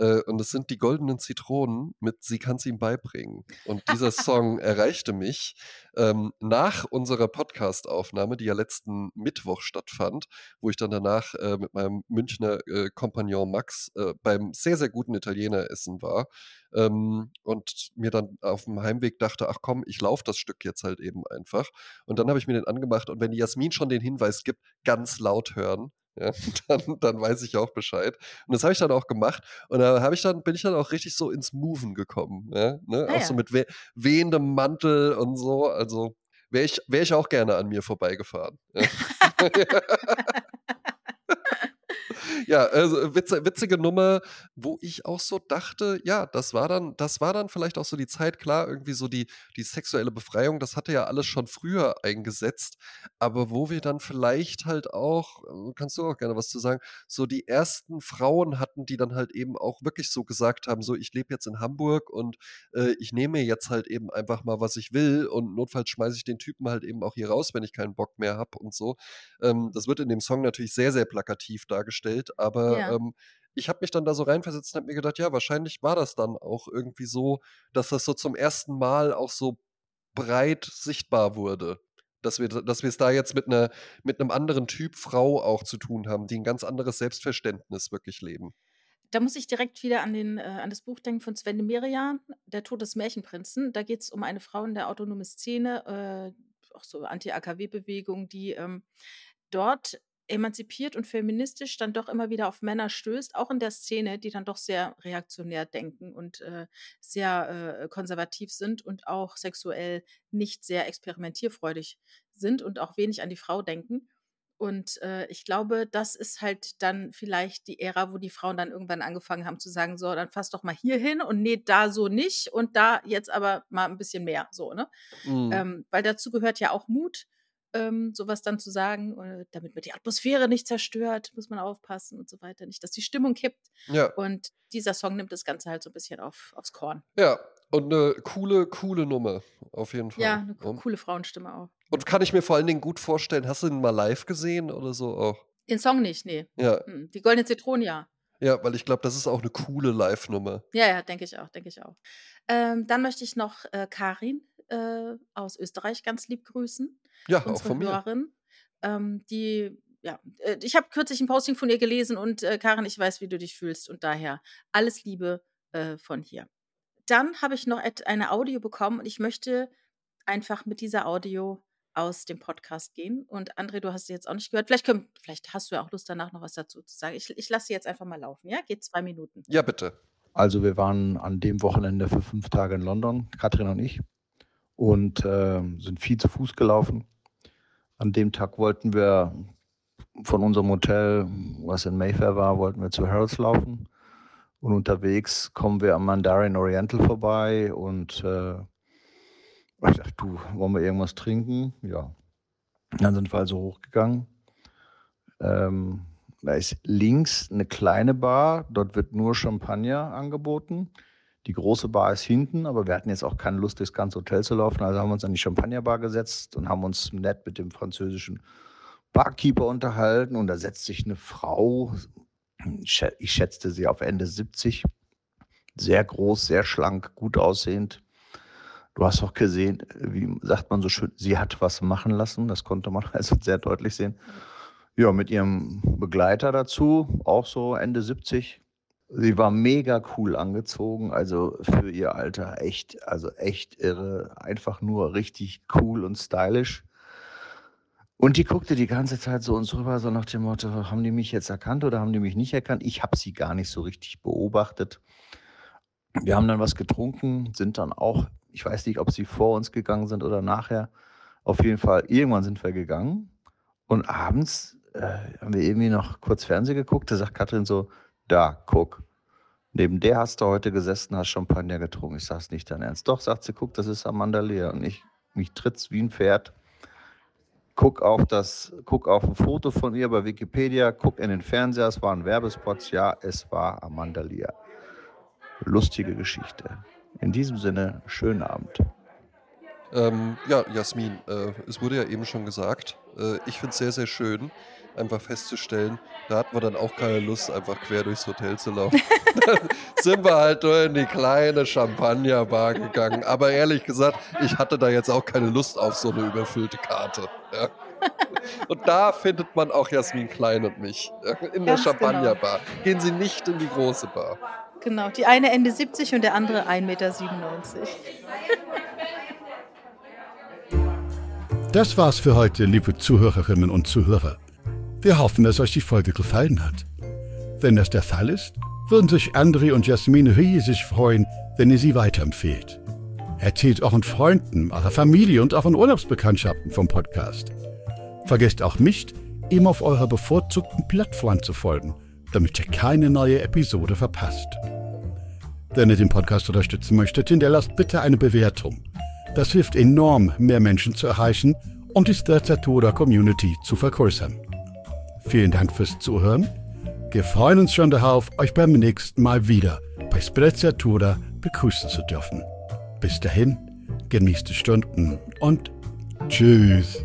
Äh, und es sind die goldenen Zitronen mit Sie kann's ihm beibringen. Und dieser Song erreichte mich ähm, nach unserer Podcastaufnahme, die ja letzten Mittwoch stattfand, wo ich dann danach äh, mit meinem Münchner äh, Kompagnon Max äh, beim sehr, sehr guten Italiener essen war. Ähm, und mir dann auf dem Heimweg dachte, ach komm, ich laufe das Stück jetzt halt eben einfach. Und dann habe ich mir den angemacht und wenn die Jasmin schon den Hinweis gibt, ganz laut hören, ja, dann, dann weiß ich auch Bescheid. Und das habe ich dann auch gemacht. Und da habe ich dann, bin ich dann auch richtig so ins Moven gekommen. Ja, ne? Ah, auch so ja. mit weh wehendem Mantel und so. Also wäre ich, wär ich auch gerne an mir vorbeigefahren. Ja. Ja, also witze, witzige Nummer, wo ich auch so dachte, ja, das war dann, das war dann vielleicht auch so die Zeit, klar, irgendwie so die, die sexuelle Befreiung, das hatte ja alles schon früher eingesetzt, aber wo wir dann vielleicht halt auch, äh, kannst du auch gerne was zu sagen, so die ersten Frauen hatten, die dann halt eben auch wirklich so gesagt haben, so ich lebe jetzt in Hamburg und äh, ich nehme jetzt halt eben einfach mal, was ich will und notfalls schmeiße ich den Typen halt eben auch hier raus, wenn ich keinen Bock mehr habe und so. Ähm, das wird in dem Song natürlich sehr, sehr plakativ dargestellt, aber Ja. ähm, ich habe mich dann da so reinversetzt und habe mir gedacht, ja, wahrscheinlich war das dann auch irgendwie so, dass das so zum ersten Mal auch so breit sichtbar wurde. Dass wir, dass wir es da jetzt mit, einer, mit einem anderen Typ Frau auch zu tun haben, die ein ganz anderes Selbstverständnis wirklich leben. Da muss ich direkt wieder an, den, äh, an das Buch denken von Sven de Merian, Der Tod des Märchenprinzen. Da geht es um eine Frau in der autonomen Szene, äh, auch so Anti-AKW-Bewegung, die ähm, dort emanzipiert und feministisch dann doch immer wieder auf Männer stößt, auch in der Szene, die dann doch sehr reaktionär denken und äh, sehr äh, konservativ sind und auch sexuell nicht sehr experimentierfreudig sind und auch wenig an die Frau denken. Und äh, ich glaube, das ist halt dann vielleicht die Ära, wo die Frauen dann irgendwann angefangen haben zu sagen, so, dann fass doch mal hier hin und nee, da so nicht und da jetzt aber mal ein bisschen mehr, so, ne? Mhm. Ähm, weil dazu gehört ja auch Mut, ähm, sowas dann zu sagen, damit man die Atmosphäre nicht zerstört, muss man aufpassen und so weiter, nicht, dass die Stimmung kippt. Ja, Und dieser Song nimmt das Ganze halt so ein bisschen auf, aufs Korn. ja. Und eine coole, coole Nummer, auf jeden Fall. Ja, eine co- Ja. coole Frauenstimme auch. Und kann ich mir vor allen Dingen gut vorstellen, hast du ihn mal live gesehen oder so auch? Den Song nicht, nee. Ja, Die Goldene Zitrone, ja. ja, weil ich glaube, das ist auch eine coole Live-Nummer. Ja, ja, denke ich auch, denke ich auch. Ähm, dann möchte ich noch äh, Karin äh, aus Österreich ganz lieb grüßen, Ja, auch von mir. Hörerin. Ähm, die, ja, äh, ich habe kürzlich ein Posting von ihr gelesen und äh, Karin, ich weiß, wie du dich fühlst und daher alles Liebe äh, von hier. Dann habe ich noch eine Audio bekommen und ich möchte einfach mit dieser Audio aus dem Podcast gehen. Und André, du hast sie jetzt auch nicht gehört. Vielleicht, können, vielleicht hast du ja auch Lust danach noch was dazu zu sagen. Ich, ich lasse sie jetzt einfach mal laufen, ja? Geht zwei Minuten. Ja, bitte. Also wir waren an dem Wochenende für fünf Tage in London, Katrin und ich, und äh, sind viel zu Fuß gelaufen. An dem Tag wollten wir von unserem Hotel, was in Mayfair war, wollten wir zu Harrods laufen. Und unterwegs kommen wir am Mandarin Oriental vorbei und äh, ich dachte, du, wollen wir irgendwas trinken? Ja. Dann sind wir also hochgegangen. Ähm, da ist links eine kleine Bar, dort wird nur Champagner angeboten. Die große Bar ist hinten, aber wir hatten jetzt auch keine Lust, durchs ganze Hotel zu laufen. Also haben wir uns an die Champagnerbar gesetzt und haben uns nett mit dem französischen Barkeeper unterhalten. Und da setzt sich eine Frau, ich schä- ich schätzte sie auf Ende 70, sehr groß, sehr schlank, gut aussehend. Du hast auch gesehen, wie sagt man so schön, sie hat was machen lassen. Das konnte man also sehr deutlich sehen. Ja, mit ihrem Begleiter dazu, auch so Ende 70. Sie war mega cool angezogen, also für ihr Alter echt, also echt irre, einfach nur richtig cool und stylisch. Und die guckte die ganze Zeit so uns rüber, so nach dem Motto, haben die mich jetzt erkannt oder haben die mich nicht erkannt? Ich habe sie gar nicht so richtig beobachtet. Wir haben dann was getrunken, sind dann auch, ich weiß nicht, ob sie vor uns gegangen sind oder nachher. Auf jeden Fall, irgendwann sind wir gegangen. Und abends äh, haben wir irgendwie noch kurz Fernsehen geguckt. Da sagt Katrin so, da, guck. Neben der hast du heute gesessen, hast Champagner getrunken. Ich sag's nicht dein Ernst. Doch, sagt sie, guck, das ist Amanda Lear. Und ich, mich tritt's wie ein Pferd. guck auf das, guck auf ein Foto von ihr bei Wikipedia, guck in den Fernseher, es waren Werbespots, ja, es war Amanda Lear. Lustige Geschichte. In diesem Sinne, schönen Abend. Ähm, ja, Jasmin, äh, es wurde ja eben schon gesagt, äh, ich finde es sehr, sehr schön, einfach festzustellen, da hatten wir dann auch keine Lust, einfach quer durchs Hotel zu laufen. dann sind wir halt nur in die kleine Champagnerbar gegangen. Aber ehrlich gesagt, ich hatte da jetzt auch keine Lust auf so eine überfüllte Karte. Ja. Und da findet man auch Jasmin Klein und mich. In der Ganz genau. Champagnerbar. Gehen Sie nicht in die große Bar. Genau, die eine Ende 70 und der andere 1,97 Meter. Das war's für heute, liebe Zuhörerinnen und Zuhörer. Wir hoffen, dass euch die Folge gefallen hat. Wenn das der Fall ist, würden sich André und Jasmin riesig freuen, wenn ihr sie weiterempfehlt. Erzählt euren Freunden, eurer Familie und euren Urlaubsbekanntschaften vom Podcast. Vergesst auch nicht, ihm auf eurer bevorzugten Plattform zu folgen, damit ihr keine neue Episode verpasst. Wenn ihr den Podcast unterstützen möchtet, hinterlasst bitte eine Bewertung. Das hilft enorm, mehr Menschen zu erreichen und die Strezzatura Community zu vergrößern. Vielen Dank fürs Zuhören. Wir freuen uns schon darauf, euch beim nächsten Mal wieder bei Sprezzatura begrüßen zu dürfen. Bis dahin, genießt die Stunden und tschüss.